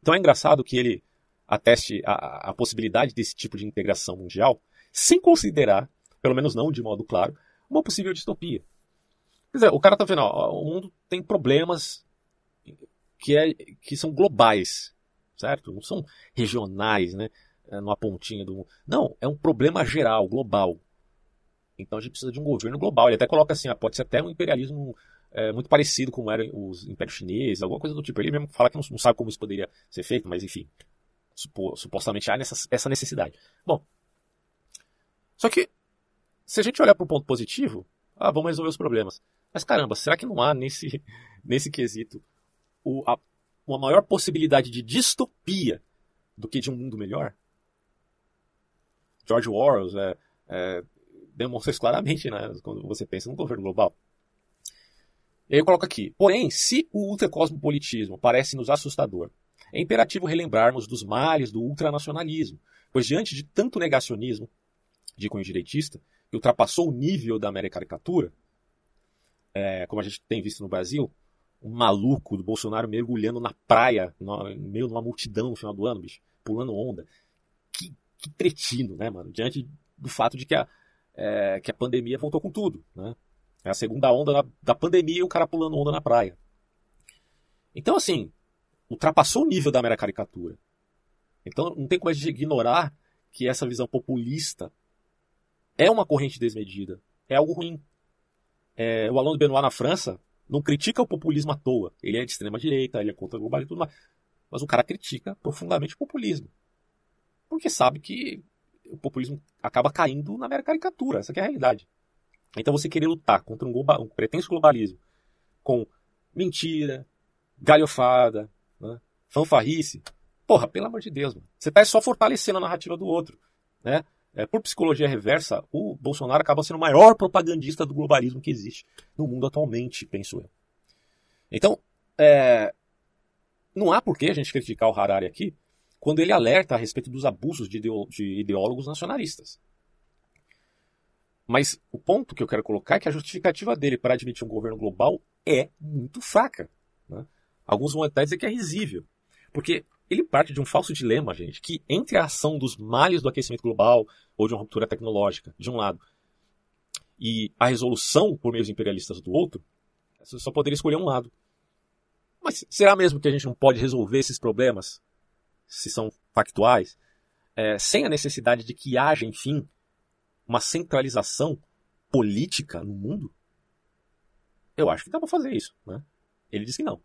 A: Então é engraçado que ele ateste a, a possibilidade desse tipo de integração mundial, sem considerar, pelo menos não de modo claro, uma possível distopia. Quer dizer, o cara tá vendo, ó, o mundo tem problemas que, é, que são globais, certo? Não são regionais, né? É, numa pontinha do mundo. Não, é um problema geral, global. Então a gente precisa de um governo global. Ele até coloca assim, ah, pode ser até um imperialismo é, muito parecido com eram os impérios chineses, alguma coisa do tipo. Ele mesmo fala que não, não sabe como isso poderia ser feito, mas enfim, supo, supostamente há nessa, essa necessidade. Bom, só que se a gente olhar para o ponto positivo, ah, vamos resolver os problemas. Mas caramba, será que não há nesse, nesse quesito o, a, uma maior possibilidade de distopia do que de um mundo melhor? George Orwell é, é, demonstra isso claramente né, quando você pensa no governo global. Eu coloco aqui. Porém, se o ultracosmopolitismo parece nos assustador, é imperativo relembrarmos dos males do ultranacionalismo, pois diante de tanto negacionismo de cunho direitista, que ultrapassou o nível da mera caricatura, é, como a gente tem visto no Brasil, um maluco do Bolsonaro mergulhando na praia, no meio de uma multidão no final do ano, bicho, pulando onda. Que, que cretino, né, mano? Diante do fato de que a, é, que a pandemia voltou com tudo, né? É a segunda onda da, pandemia e o cara pulando onda na praia. Então, assim, ultrapassou o nível da mera caricatura. Então, não tem como a gente ignorar que essa visão populista é uma corrente desmedida. É algo ruim. É, o Alain Benoit na França não critica o populismo à toa. Ele é de extrema direita, ele é contra o globalismo e tudo mais. Mas o cara critica profundamente o populismo. Porque sabe que o populismo acaba caindo na mera caricatura. Essa é a realidade. Então você querer lutar contra um, global, um pretenso globalismo com mentira, galhofada, né, fanfarrice, porra, pelo amor de Deus, mano. você está só fortalecendo a narrativa do outro. Né? É, por psicologia reversa, o Bolsonaro acaba sendo o maior propagandista do globalismo que existe no mundo atualmente, penso eu. Então, é, não há por que a gente criticar o Harari aqui quando ele alerta a respeito dos abusos de, ideólogos nacionalistas. Mas o ponto que eu quero colocar é que a justificativa dele para admitir um governo global é muito fraca. Né? Alguns vão até dizer que é risível. Porque ele parte de um falso dilema, gente, que entre a ação dos males do aquecimento global ou de uma ruptura tecnológica, de um lado, e a resolução por meios imperialistas do outro, você só poderia escolher um lado. Mas será mesmo que a gente não pode resolver esses problemas, se são factuais, é, sem a necessidade de que haja, enfim, uma centralização política no mundo? Eu acho que dá para fazer isso. Né? Ele disse que não.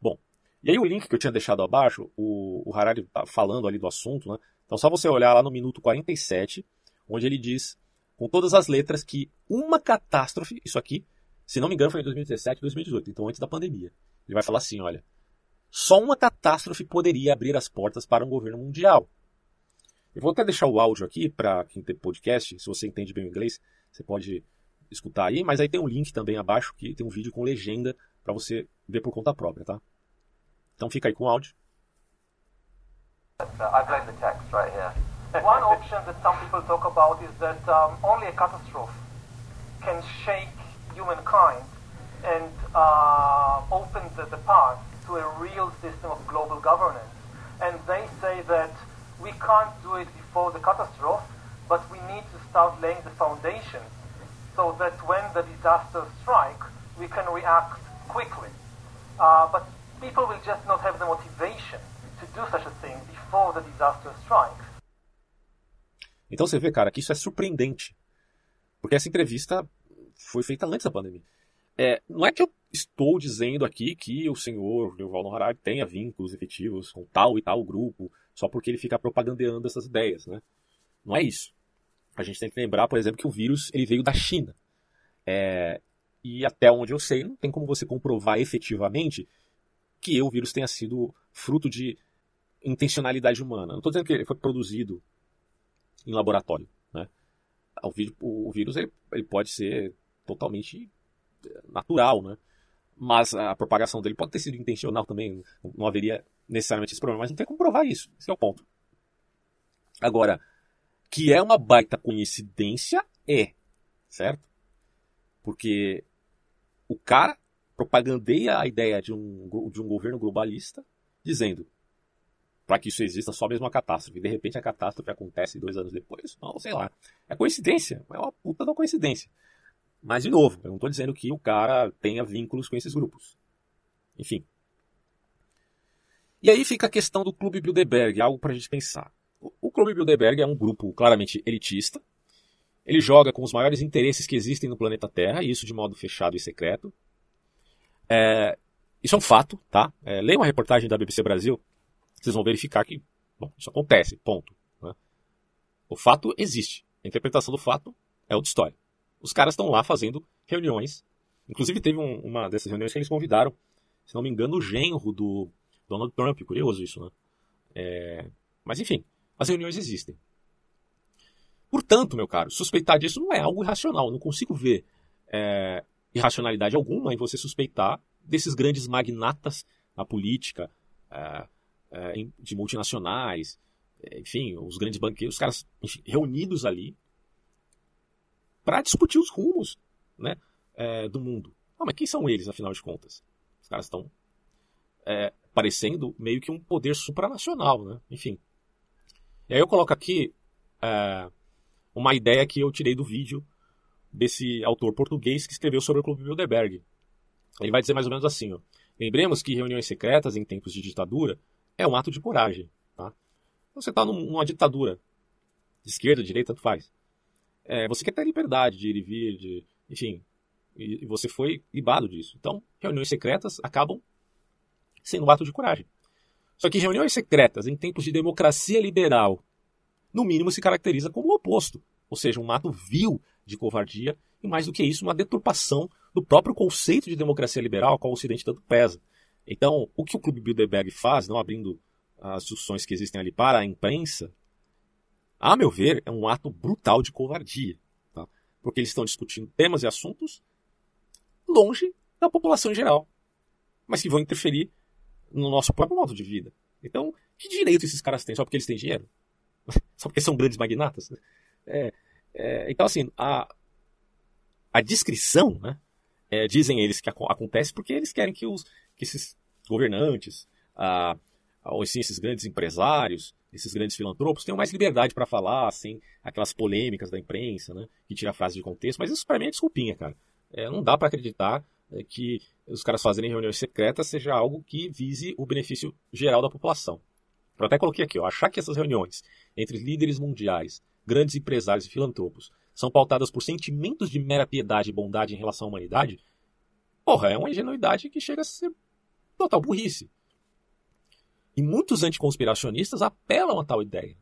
A: Bom, e aí o link que eu tinha deixado abaixo, o, o Harari tá falando ali do assunto, né? Então só você olhar lá no minuto 47, onde ele diz com todas as letras que uma catástrofe, isso aqui, se não me engano foi em 2017, 2018, então antes da pandemia. Ele vai falar assim, olha, só uma catástrofe poderia abrir as portas para um governo mundial. Eu vou até deixar o áudio aqui para quem tem podcast, se você entende bem o inglês, você pode escutar aí, mas aí tem um link também abaixo que tem um vídeo com legenda para você ver por conta própria, tá? Então fica aí com o áudio.
B: I blame the text right here. One option that some people talk about is that um, only a catastrophe can shake humankind and uh, open the, the path to a real system of global governance. And they say that we can't do it before the catastrophe, but we need to start laying the foundations so that when the disasters strike, we can react quickly. Uh, but people will just not have the motivation to do such a thing before the disaster strikes.
A: Então você vê, cara, que isso é surpreendente. Porque essa entrevista foi feita antes da pandemia. É, não é que eu estou dizendo aqui que o senhor Yuval Harari tenha vínculos efetivos com tal e tal grupo, só porque ele fica propagandeando essas ideias, né? Não é isso. A gente tem que lembrar, por exemplo, que o vírus ele veio da China. É, e até onde eu sei, não tem como você comprovar efetivamente que o vírus tenha sido fruto de intencionalidade humana. Não estou dizendo que ele foi produzido em laboratório. Né? O, o vírus ele, ele pode ser totalmente eh, natural, né? mas a propagação dele pode ter sido intencional também. Não haveria necessariamente esse problema, mas não tem como provar isso. Esse é o ponto. Agora, que é uma baita coincidência, é. Certo? Porque o cara propagandeia a ideia de um, de um governo globalista, dizendo para que isso exista só mesmo a catástrofe. De repente a catástrofe acontece dois anos depois. Não, sei lá. É coincidência. É uma puta da coincidência. Mas, de novo, eu não estou dizendo que o cara tenha vínculos com esses grupos. Enfim. E aí fica a questão do Clube Bilderberg, algo para a gente pensar. O Clube Bilderberg é um grupo claramente elitista. Ele joga com os maiores interesses que existem no planeta Terra, e isso de modo fechado e secreto. É, isso é um fato, tá? É, leia uma reportagem da BBC Brasil vocês vão verificar que bom, isso acontece, ponto. Né? O fato existe. A interpretação do fato é outra história. Os caras estão lá fazendo reuniões. Inclusive teve um, uma dessas reuniões que eles convidaram, se não me engano, o genro do Donald Trump. Curioso isso, né? É... Mas enfim, as reuniões existem. Portanto, meu caro, suspeitar disso não é algo irracional. Não consigo ver é, irracionalidade alguma em você suspeitar desses grandes magnatas na política, é, é, de multinacionais, é, enfim, os grandes banqueiros, os caras enfim, reunidos ali para discutir os rumos né, é, do mundo. Ah, mas quem são eles, afinal de contas? Os caras estão é, parecendo meio que um poder supranacional, né? Enfim. E aí eu coloco aqui é, uma ideia que eu tirei do vídeo desse autor português que escreveu sobre o Clube Bilderberg. Ele vai dizer mais ou menos assim, ó. Lembremos que reuniões secretas em tempos de ditadura é um ato de coragem. Tá? Você está numa ditadura, de esquerda, de direita, tanto faz. É, você quer ter liberdade de ir e vir, de, enfim, e, você foi libado disso. Então, reuniões secretas acabam sendo um ato de coragem. Só que reuniões secretas em tempos de democracia liberal, no mínimo se caracteriza como o oposto, ou seja, um ato vil de covardia e mais do que isso, uma deturpação do próprio conceito de democracia liberal, qual o Ocidente tanto pesa. Então, o que o Clube Bilderberg faz, não abrindo as discussões que existem ali para a imprensa, a meu ver, é um ato brutal de covardia. Tá? Porque eles estão discutindo temas e assuntos longe da população em geral, mas que vão interferir no nosso próprio modo de vida. Então, que direito esses caras têm? Só porque eles têm dinheiro? Só porque são grandes magnatas? É, é, então, assim, a, a descrição, né, é, dizem eles que acontece porque eles querem que os, que esses governantes, ah, ou esses grandes empresários, esses grandes filantropos tenham mais liberdade para falar, assim, aquelas polêmicas da imprensa, né, que tira a frase de contexto, mas isso para mim é desculpinha, cara. É, não dá para acreditar que os caras fazerem reuniões secretas seja algo que vise o benefício geral da população. Eu até coloquei aqui, ó, achar que essas reuniões entre líderes mundiais, grandes empresários e filantropos são pautadas por sentimentos de mera piedade e bondade em relação à humanidade, porra, é uma ingenuidade que chega a ser total burrice. E muitos anticonspiracionistas apelam a tal ideia.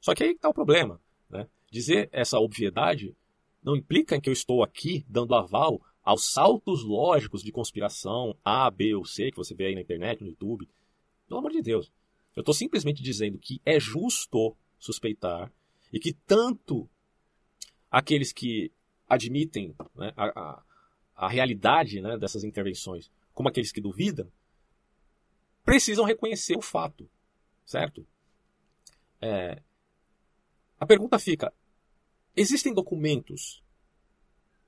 A: Só que aí está o problema. Né? Dizer essa obviedade não implica que eu estou aqui dando aval aos saltos lógicos de conspiração A, B ou C que você vê aí na internet, no YouTube. Pelo amor de Deus. Eu estou simplesmente dizendo que é justo suspeitar e que tanto aqueles que admitem né, a, a, a realidade né, dessas intervenções como aqueles que duvidam, precisam reconhecer o fato, certo? É, a pergunta fica: existem documentos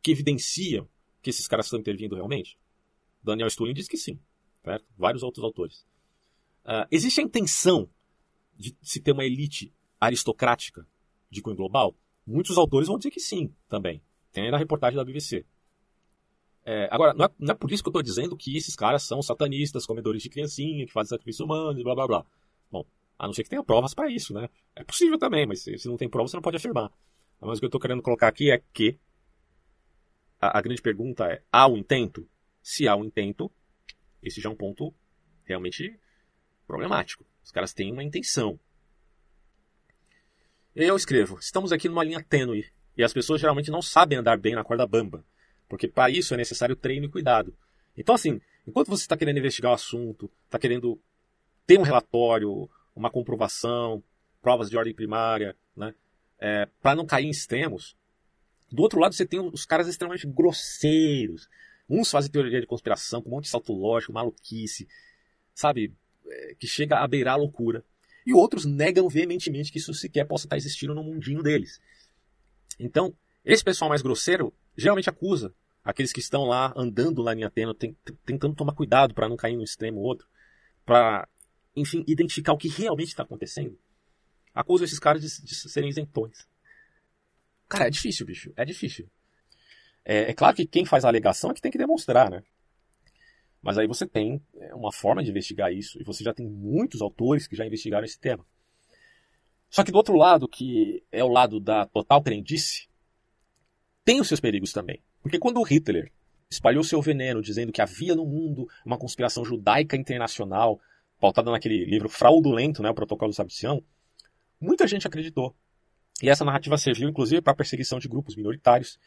A: que evidenciam que esses caras estão intervindo realmente? Daniel Stulin diz que sim, certo? Vários outros autores. Uh, existe a intenção de se ter uma elite aristocrática de cunho global? Muitos autores vão dizer que sim, também. Tem na reportagem da BBC. É, agora, não é, não é, por isso que eu estou dizendo que esses caras são satanistas, comedores de criancinha, que fazem sacrifício humano, blá blá blá. Bom, a não ser que tenha provas para isso, né? É possível também, mas se, se não tem prova, você não pode afirmar. Mas o que eu estou querendo colocar aqui é que a, a grande pergunta é: há um intento? Se há um intento, esse já é um ponto realmente problemático. Os caras têm uma intenção. E eu escrevo: estamos aqui numa linha tênue e as pessoas geralmente não sabem andar bem na corda bamba, porque para isso é necessário treino e cuidado. Então, assim, enquanto você está querendo investigar o assunto, está querendo ter um relatório, uma comprovação, provas de ordem primária, né, é, para não cair em extremos, do outro lado você tem os caras extremamente grosseiros. Uns fazem teoria de conspiração com um monte de salto lógico, maluquice, sabe, é, que chega a beirar a loucura e outros negam veementemente que isso sequer possa estar existindo no mundinho deles. Então, esse pessoal mais grosseiro geralmente acusa aqueles que estão lá andando lá em Atena, tentando tomar cuidado para não cair num extremo ou outro, para, enfim, identificar o que realmente está acontecendo. Acusa esses caras de, de, serem isentões. Cara, é difícil, bicho. É difícil. É, é claro que quem faz a alegação é que tem que demonstrar, né? Mas aí você tem é, uma forma de investigar isso, e você já tem muitos autores que já investigaram esse tema. Só que do outro lado, que é o lado da total crendice, tem os seus perigos também. Porque quando o Hitler espalhou seu veneno dizendo que havia no mundo uma conspiração judaica internacional, pautada naquele livro fraudulento, né, o Protocolo de Sabicião, muita gente acreditou. E essa narrativa serviu, inclusive, para a perseguição de grupos minoritários,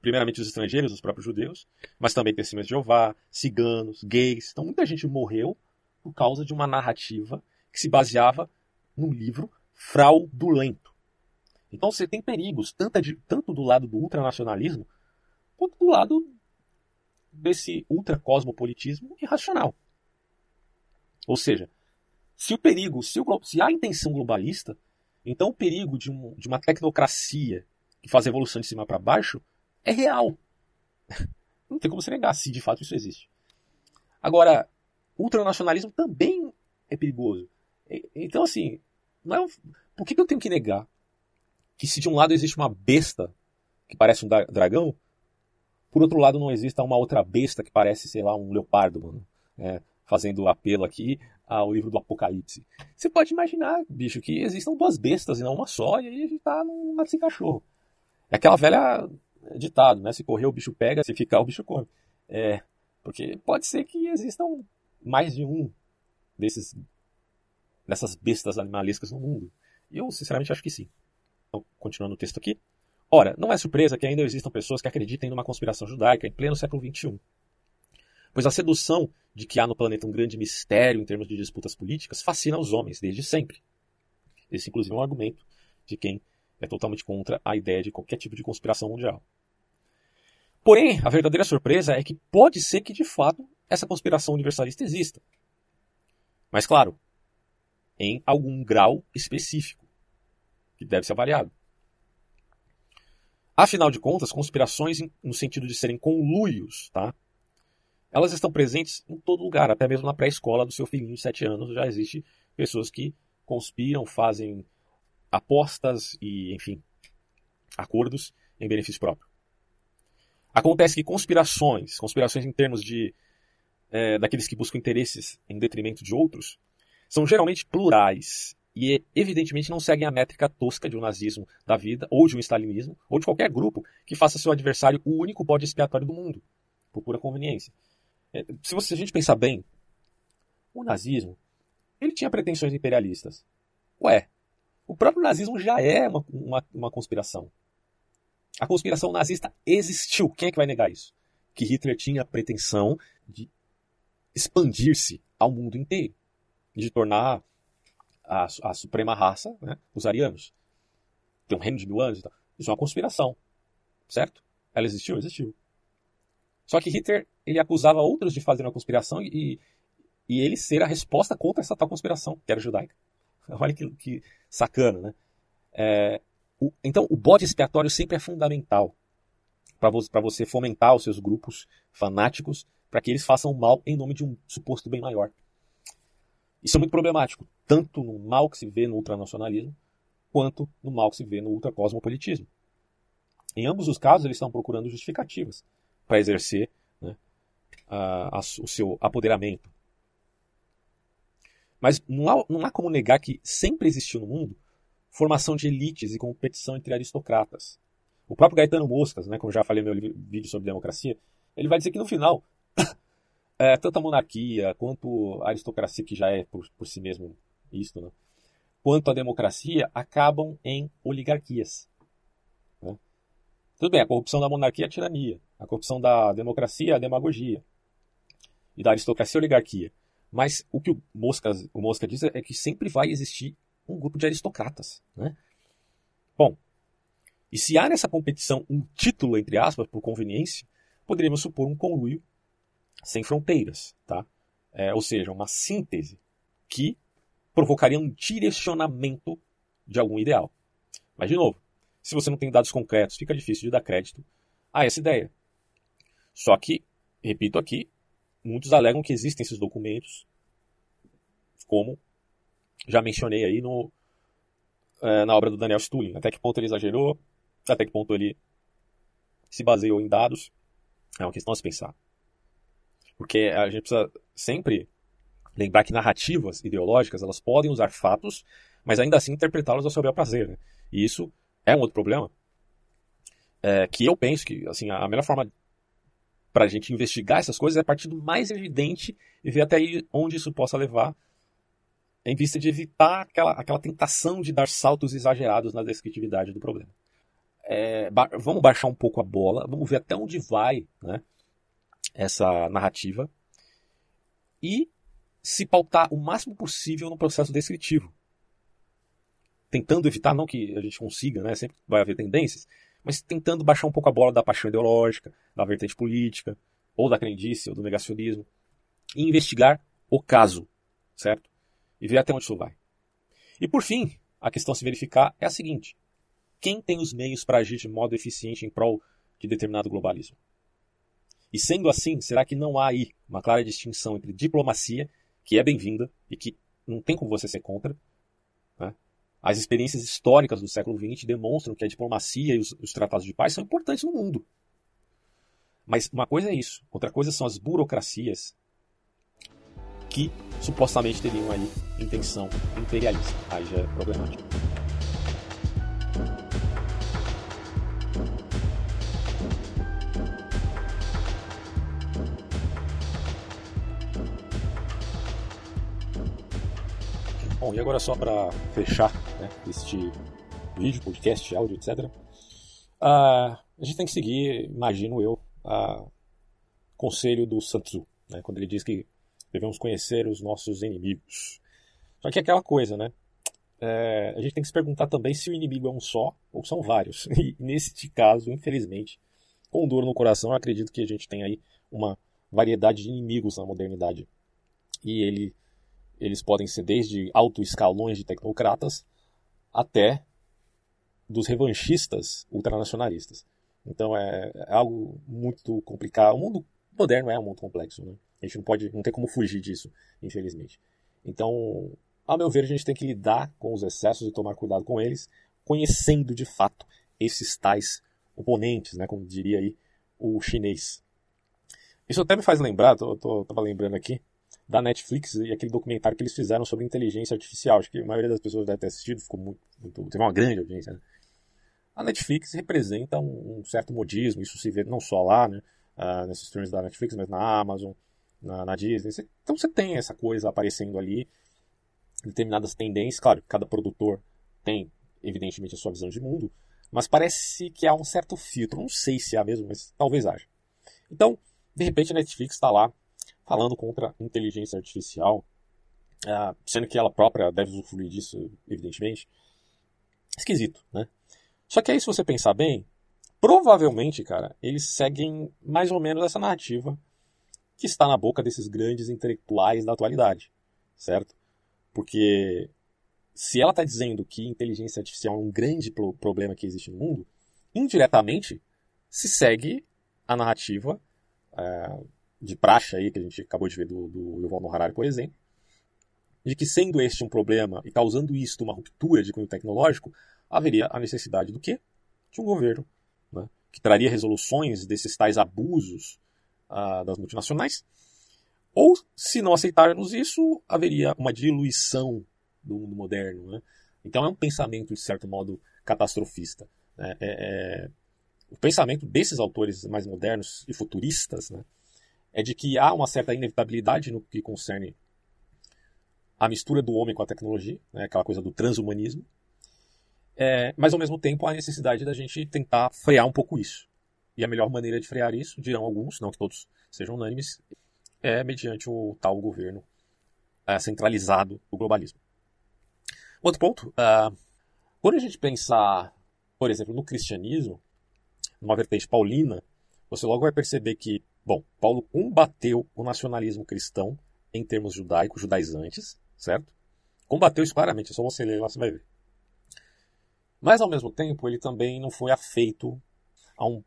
A: primeiramente os estrangeiros, os próprios judeus, mas também testemunhas de Jeová, ciganos, gays. Então muita gente morreu por causa de uma narrativa que se baseava num livro fraudulento. Então você tem perigos, tanto, de, tanto do lado do ultranacionalismo, quanto do lado desse ultracosmopolitismo irracional. Ou seja, se o perigo, se, o, se há intenção globalista, então o perigo de, um, de uma tecnocracia que faz a evolução de cima para baixo é real. Não tem como se negar se de fato isso existe. Agora, ultranacionalismo também é perigoso. Então, assim, não é um... por que eu tenho que negar que se de um lado existe uma besta que parece um dragão, por outro lado não exista uma outra besta que parece, sei lá, um leopardo, mano. É, fazendo apelo aqui ao livro do Apocalipse. Você pode imaginar, bicho, que existam duas bestas e não uma só, e aí a gente tá num gato sem cachorro. É aquela velha ditado, né? Se correr o bicho pega, se ficar o bicho come. É, porque pode ser que existam mais de um desses dessas bestas animalescas no mundo. E eu sinceramente acho que sim. Então, continuando o texto aqui. Ora, não é surpresa que ainda existam pessoas que acreditem numa conspiração judaica em pleno século XXI. Pois a sedução de que há no planeta um grande mistério em termos de disputas políticas fascina os homens desde sempre. Esse, inclusive, é um argumento de quem é totalmente contra a ideia de qualquer tipo de conspiração mundial. Porém, a verdadeira surpresa é que pode ser que de fato essa conspiração universalista exista. Mas claro, em algum grau específico, que deve ser avaliado. Afinal de contas, conspirações no sentido de serem conluios, tá? Elas estão presentes em todo lugar, até mesmo na pré-escola do seu filhinho de 7 anos já existe pessoas que conspiram, fazem apostas e, enfim, acordos em benefício próprio. Acontece que conspirações, conspirações em termos de é, daqueles que buscam interesses em detrimento de outros, são geralmente plurais e evidentemente não seguem a métrica tosca de um nazismo da vida, ou de um stalinismo, ou de qualquer grupo que faça seu adversário o único bode expiatório do mundo, por pura conveniência. É, se, você, se a gente pensar bem, o nazismo ele tinha pretensões imperialistas. Ué, o próprio nazismo já é uma, uma, uma conspiração. A conspiração nazista existiu. Quem é que vai negar isso? Que Hitler tinha a pretensão de expandir-se ao mundo inteiro, de tornar a, a suprema raça né, os arianos. Tem um reino de mil anos e tal. Isso é uma conspiração, certo? Ela existiu? Existiu. Só que Hitler ele acusava outros de fazer uma conspiração e, e ele ser a resposta contra essa tal conspiração, que era judaica. Olha que, que sacana, né? É, o, então, o bode expiatório sempre é fundamental para você, você fomentar os seus grupos fanáticos para que eles façam mal em nome de um suposto bem maior. Isso é muito problemático, tanto no mal que se vê no ultranacionalismo, quanto no mal que se vê no ultracosmopolitismo. Em ambos os casos, eles estão procurando justificativas para exercer a, a, o seu apoderamento. Mas não há, não há como negar que sempre existiu no mundo formação de elites e competição entre aristocratas. O próprio Gaetano Moscas, né, como já falei no meu vídeo sobre democracia, ele vai dizer que no final, é, tanto a monarquia quanto a aristocracia, que já é por, por si mesmo isto, né, quanto a democracia, acabam em oligarquias. Tudo bem, a corrupção da monarquia é a tirania, a corrupção da democracia é a demagogia, e da aristocracia é a oligarquia. Mas o que o Mosca, o Mosca diz é que sempre vai existir um grupo de aristocratas. Né? Bom, e se há nessa competição um título, entre aspas, por conveniência, poderíamos supor um conluio sem fronteiras, tá? É, ou seja, uma síntese que provocaria um direcionamento de algum ideal. Mas, de novo, se você não tem dados concretos, fica difícil de dar crédito a essa ideia. Só que, repito aqui, muitos alegam que existem esses documentos, como já mencionei aí no, é, na obra do Daniel Stulin. Até que ponto ele exagerou, até que ponto ele se baseou em dados. É uma questão a se pensar. Porque a gente precisa sempre lembrar que narrativas ideológicas elas podem usar fatos, mas ainda assim interpretá-los ao seu bel prazer. Né? E isso é um outro problema. É, que eu penso que assim, a melhor forma para a gente investigar essas coisas é partir do mais evidente e ver até aí onde isso possa levar, em vista de evitar aquela, aquela tentação de dar saltos exagerados na descritividade do problema. É, ba vamos baixar um pouco a bola, vamos ver até onde vai né, essa narrativa e se pautar o máximo possível no processo descritivo. Tentando evitar, não que a gente consiga, né, sempre vai haver tendências, mas tentando baixar um pouco a bola da paixão ideológica, da vertente política, ou da crendice, ou do negacionismo, e investigar o caso, certo? E ver até onde isso vai. E por fim, a questão a se verificar é a seguinte: quem tem os meios para agir de modo eficiente em prol de determinado globalismo? E sendo assim, será que não há aí uma clara distinção entre diplomacia, que é bem-vinda e que não tem como você ser contra, né? As experiências históricas do século XX demonstram que a diplomacia e os, os tratados de paz são importantes no mundo. Mas uma coisa é isso, outra coisa são as burocracias que supostamente teriam aí intenção imperialista. Aí já é problemático. Bom, e agora só para fechar né, este vídeo, podcast, áudio, etc. Ah, a gente tem que seguir, imagino eu, o conselho do Sun Tzu, né, quando ele diz que devemos conhecer os nossos inimigos. Só que é aquela coisa, né? É, a gente tem que se perguntar também se o inimigo é um só ou são vários. E nesse caso, infelizmente, com dor no coração, eu acredito que a gente tem aí uma variedade de inimigos na modernidade. E ele eles podem ser desde alto escalões de tecnocratas até dos revanchistas ultranacionalistas. Então é, é, algo muito complicado. O mundo moderno é um mundo complexo, né? A gente não pode, não tem como fugir disso, infelizmente. Então, a meu ver, a gente tem que lidar com os excessos e tomar cuidado com eles, conhecendo de fato esses tais oponentes, né? Como diria aí o chinês. Isso até me faz lembrar, tô, tava lembrando aqui, da Netflix e aquele documentário que eles fizeram sobre inteligência artificial. Acho que a maioria das pessoas deve ter assistido, ficou muito, muito teve uma grande audiência. Né? A Netflix representa um, um, certo modismo, isso se vê não só lá, né, uh, nesses filmes da Netflix, mas na Amazon, na, na Disney. Então você tem essa coisa aparecendo ali, determinadas tendências. Claro, cada produtor tem, evidentemente, a sua visão de mundo, mas parece que há um certo filtro. Não sei se há mesmo, mas talvez haja. Então, de repente, a Netflix está lá falando contra a inteligência artificial, uh, sendo que ela própria deve usufruir disso, evidentemente. Esquisito, né? Só que aí, se você pensar bem, provavelmente, cara, eles seguem mais ou menos essa narrativa que está na boca desses grandes intelectuais da atualidade, certo? Porque se ela está dizendo que inteligência artificial é um grande problema que existe no mundo, indiretamente se segue a narrativa é, de praxe aí, que a gente acabou de ver do, do Yuval Noah Harari, por exemplo, de que sendo este um problema e causando isto uma ruptura de cunho tecnológico, haveria a necessidade do quê? De um governo né, que traria resoluções desses tais abusos uh, das multinacionais. Ou, se não aceitarmos isso, haveria uma diluição do mundo moderno. Né? Então é um pensamento, de certo modo, catastrofista. Né? É, é, o pensamento desses autores mais modernos e futuristas né, é de que há uma certa inevitabilidade no que concerne a mistura do homem com a tecnologia, né, aquela coisa do transhumanismo, é, mas ao mesmo tempo há a necessidade da gente tentar frear um pouco isso. E a melhor maneira de frear isso, dirão alguns, não que todos sejam unânimes, é mediante o tal governo é, centralizado do globalismo. Outro ponto, uh, quando a gente pensar, por exemplo, no cristianismo, numa vertente paulina, você logo vai perceber que, bom, Paulo combateu o nacionalismo cristão em termos judaicos, judaizantes, certo? Combateu isso claramente, é só você ler lá, você vai ver. Mas, ao mesmo tempo, ele também não foi afeito a um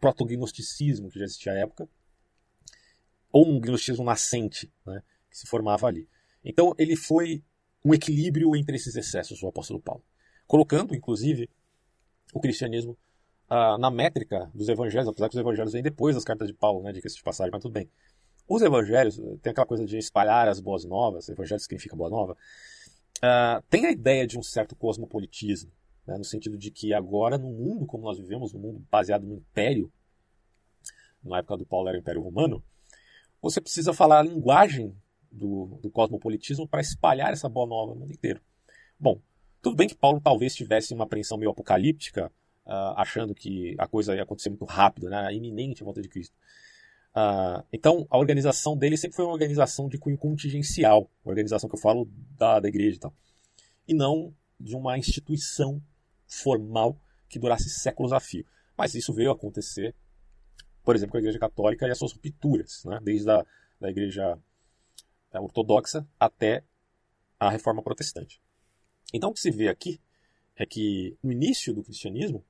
A: protognosticismo que já existia à época, ou um gnosticismo nascente, né, que se formava ali. Então, ele foi um equilíbrio entre esses excessos, o apóstolo Paulo, colocando, inclusive, o cristianismo ah, na métrica dos evangelhos, apesar que os evangelhos vêm depois das cartas de Paulo, né, diga-se de passagem, mas tudo bem. Os evangelhos, tem aquela coisa de espalhar as boas novas, evangelho significa boa nova, uh, tem a ideia de um certo cosmopolitismo, né, no sentido de que agora, no mundo como nós vivemos, no mundo baseado no império, na época do Paulo era o Império Romano, você precisa falar a linguagem do, do cosmopolitismo para espalhar essa boa nova no mundo inteiro. Bom, tudo bem que Paulo talvez tivesse uma apreensão meio apocalíptica, uh, achando que a coisa ia acontecer muito rápido, né, iminente a volta de Cristo. Uh, então, a organização dele sempre foi uma organização de cunho contingencial, organização que eu falo da, da igreja e tal, e não de uma instituição formal que durasse séculos a fio. Mas isso veio acontecer, por exemplo, com a Igreja Católica e as suas rupturas, né? desde a da Igreja é, Ortodoxa até a Reforma Protestante. Então, o que se vê aqui é que, no início do cristianismo,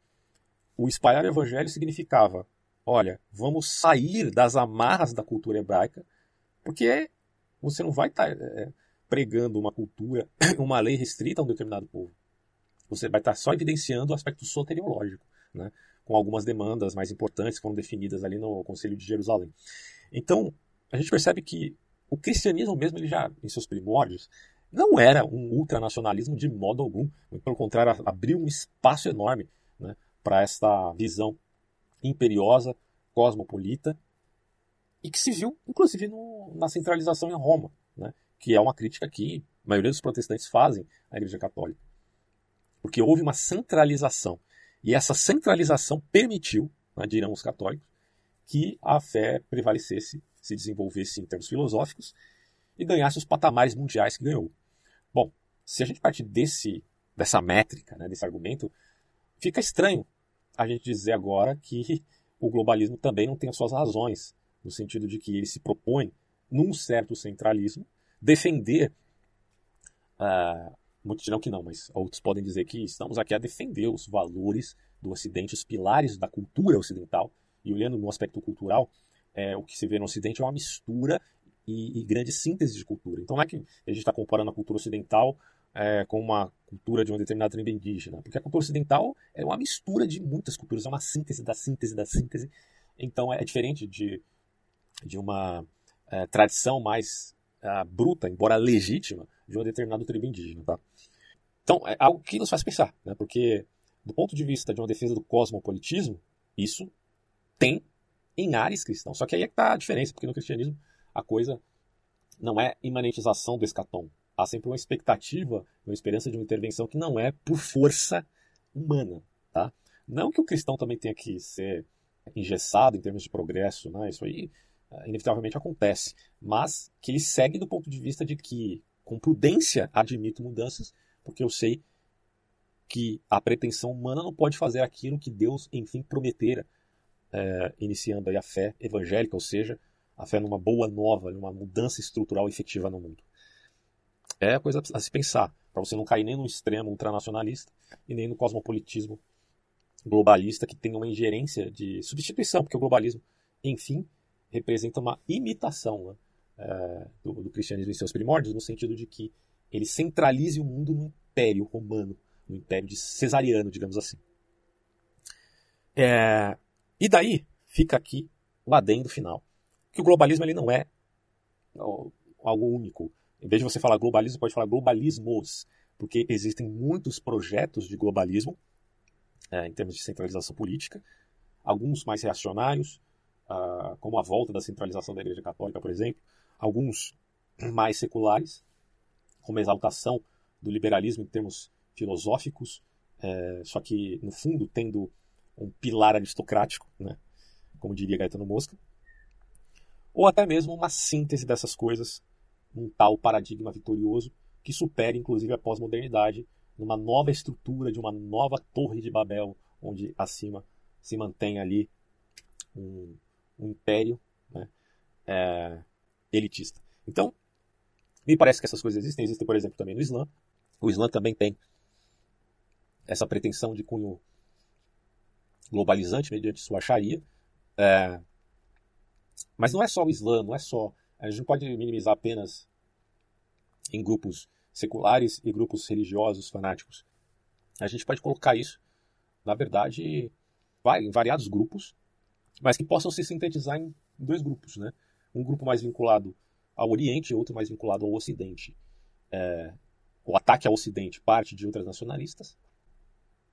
A: o espalhar o evangelho significava olha, vamos sair das amarras da cultura hebraica, porque você não vai estar tá, é, pregando uma cultura, uma lei restrita a um determinado povo. Você vai estar tá só evidenciando o aspecto soteriológico, né, com algumas demandas mais importantes que foram definidas ali no Conselho de Jerusalém. Então, a gente percebe que o cristianismo mesmo, ele já, em seus primórdios, não era um ultranacionalismo de modo algum. Pelo contrário, abriu um espaço enorme né, para esta visão imperiosa, cosmopolita, e que se viu, inclusive, no, na centralização em Roma, né? que é uma crítica que a maioria dos protestantes fazem à Igreja Católica. Porque houve uma centralização. E essa centralização permitiu, né, dirão os católicos, que a fé prevalecesse, se desenvolvesse em termos filosóficos e ganhasse os patamares mundiais que ganhou. Bom, se a gente partir desse, dessa métrica, né, desse argumento, fica estranho a gente dizer agora que o globalismo também não tem as suas razões, no sentido de que ele se propõe, num certo centralismo, defender. Uh, muitos dirão que não, mas outros podem dizer que estamos aqui a defender os valores do Ocidente, os pilares da cultura ocidental. E olhando no aspecto cultural, é, o que se vê no Ocidente é uma mistura e, e grande síntese de cultura. Então não é que a gente está comparando a cultura ocidental é, com uma cultura de uma determinada tribo indígena, porque a cultura ocidental é uma mistura de muitas culturas, é uma síntese da síntese da síntese. Então é diferente de, de uma é, tradição mais é, bruta, embora legítima, de uma determinada tribo indígena. Tá? Então é algo que nos faz pensar, né? porque do ponto de vista de uma defesa do cosmopolitismo, isso tem em áreas cristãos. Só que aí é que está a diferença, porque no cristianismo a coisa não é imanentização do escatom, há sempre uma expectativa, uma esperança de uma intervenção que não é por força humana, tá? Não que o cristão também tenha que ser engessado em termos de progresso, né? Isso aí uh, inevitavelmente acontece, mas que ele segue do ponto de vista de que, com prudência, admito mudanças, porque eu sei que a pretensão humana não pode fazer aquilo que Deus, enfim, prometera, é, iniciando aí a fé evangélica, ou seja, a fé numa boa nova, numa mudança estrutural efetiva no mundo é coisa a se pensar, para você não cair nem no extremo ultranacionalista e nem no cosmopolitismo globalista que tem uma ingerência de substituição, porque o globalismo, enfim, representa uma imitação né, é, do, do, cristianismo em seus primórdios, no sentido de que ele centralize o mundo no império romano, no império de cesariano, digamos assim. É, e daí fica aqui o adendo final. que o globalismo ele não é algo único. Em vez de você falar globalismo, pode falar globalismos, porque existem muitos projetos de globalismo é, em termos de centralização política, alguns mais reacionários, uh, como a volta da centralização da Igreja Católica, por exemplo, alguns mais seculares, como a exaltação do liberalismo em termos filosóficos, é, só que, no fundo, tendo um pilar aristocrático, né, como diria Gaetano Mosca, ou até mesmo uma síntese dessas coisas, um tal paradigma vitorioso que supere, inclusive, a pós-modernidade numa nova estrutura de uma nova torre de Babel, onde acima se mantém ali um, um império né, é, elitista. Então, me parece que essas coisas existem. Existem, por exemplo, também no Islã. O Islã também tem essa pretensão de cunho globalizante mediante sua Sharia. É, mas não é só o Islã, não é só. A gente não pode minimizar apenas em grupos seculares e grupos religiosos fanáticos. A gente pode colocar isso, na verdade, em variados grupos, mas que possam se sintetizar em dois grupos, né? Um grupo mais vinculado ao Oriente e outro mais vinculado ao Ocidente. É, o ataque ao Ocidente parte de outras nacionalistas.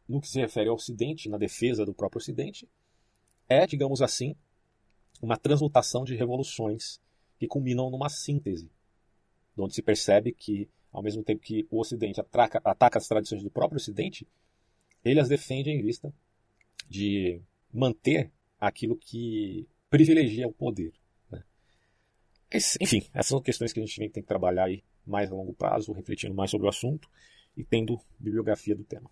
A: No que se refere ao Ocidente, na defesa do próprio Ocidente, é, digamos assim, uma transmutação de revoluções que culminam numa síntese, onde se percebe que ao mesmo tempo que o Ocidente ataca, as tradições do próprio Ocidente, ele as defende em vista de manter aquilo que privilegia o poder. Né? Enfim, essas são questões que a gente tem que trabalhar aí mais a longo prazo, refletindo mais sobre o assunto e tendo bibliografia do tema.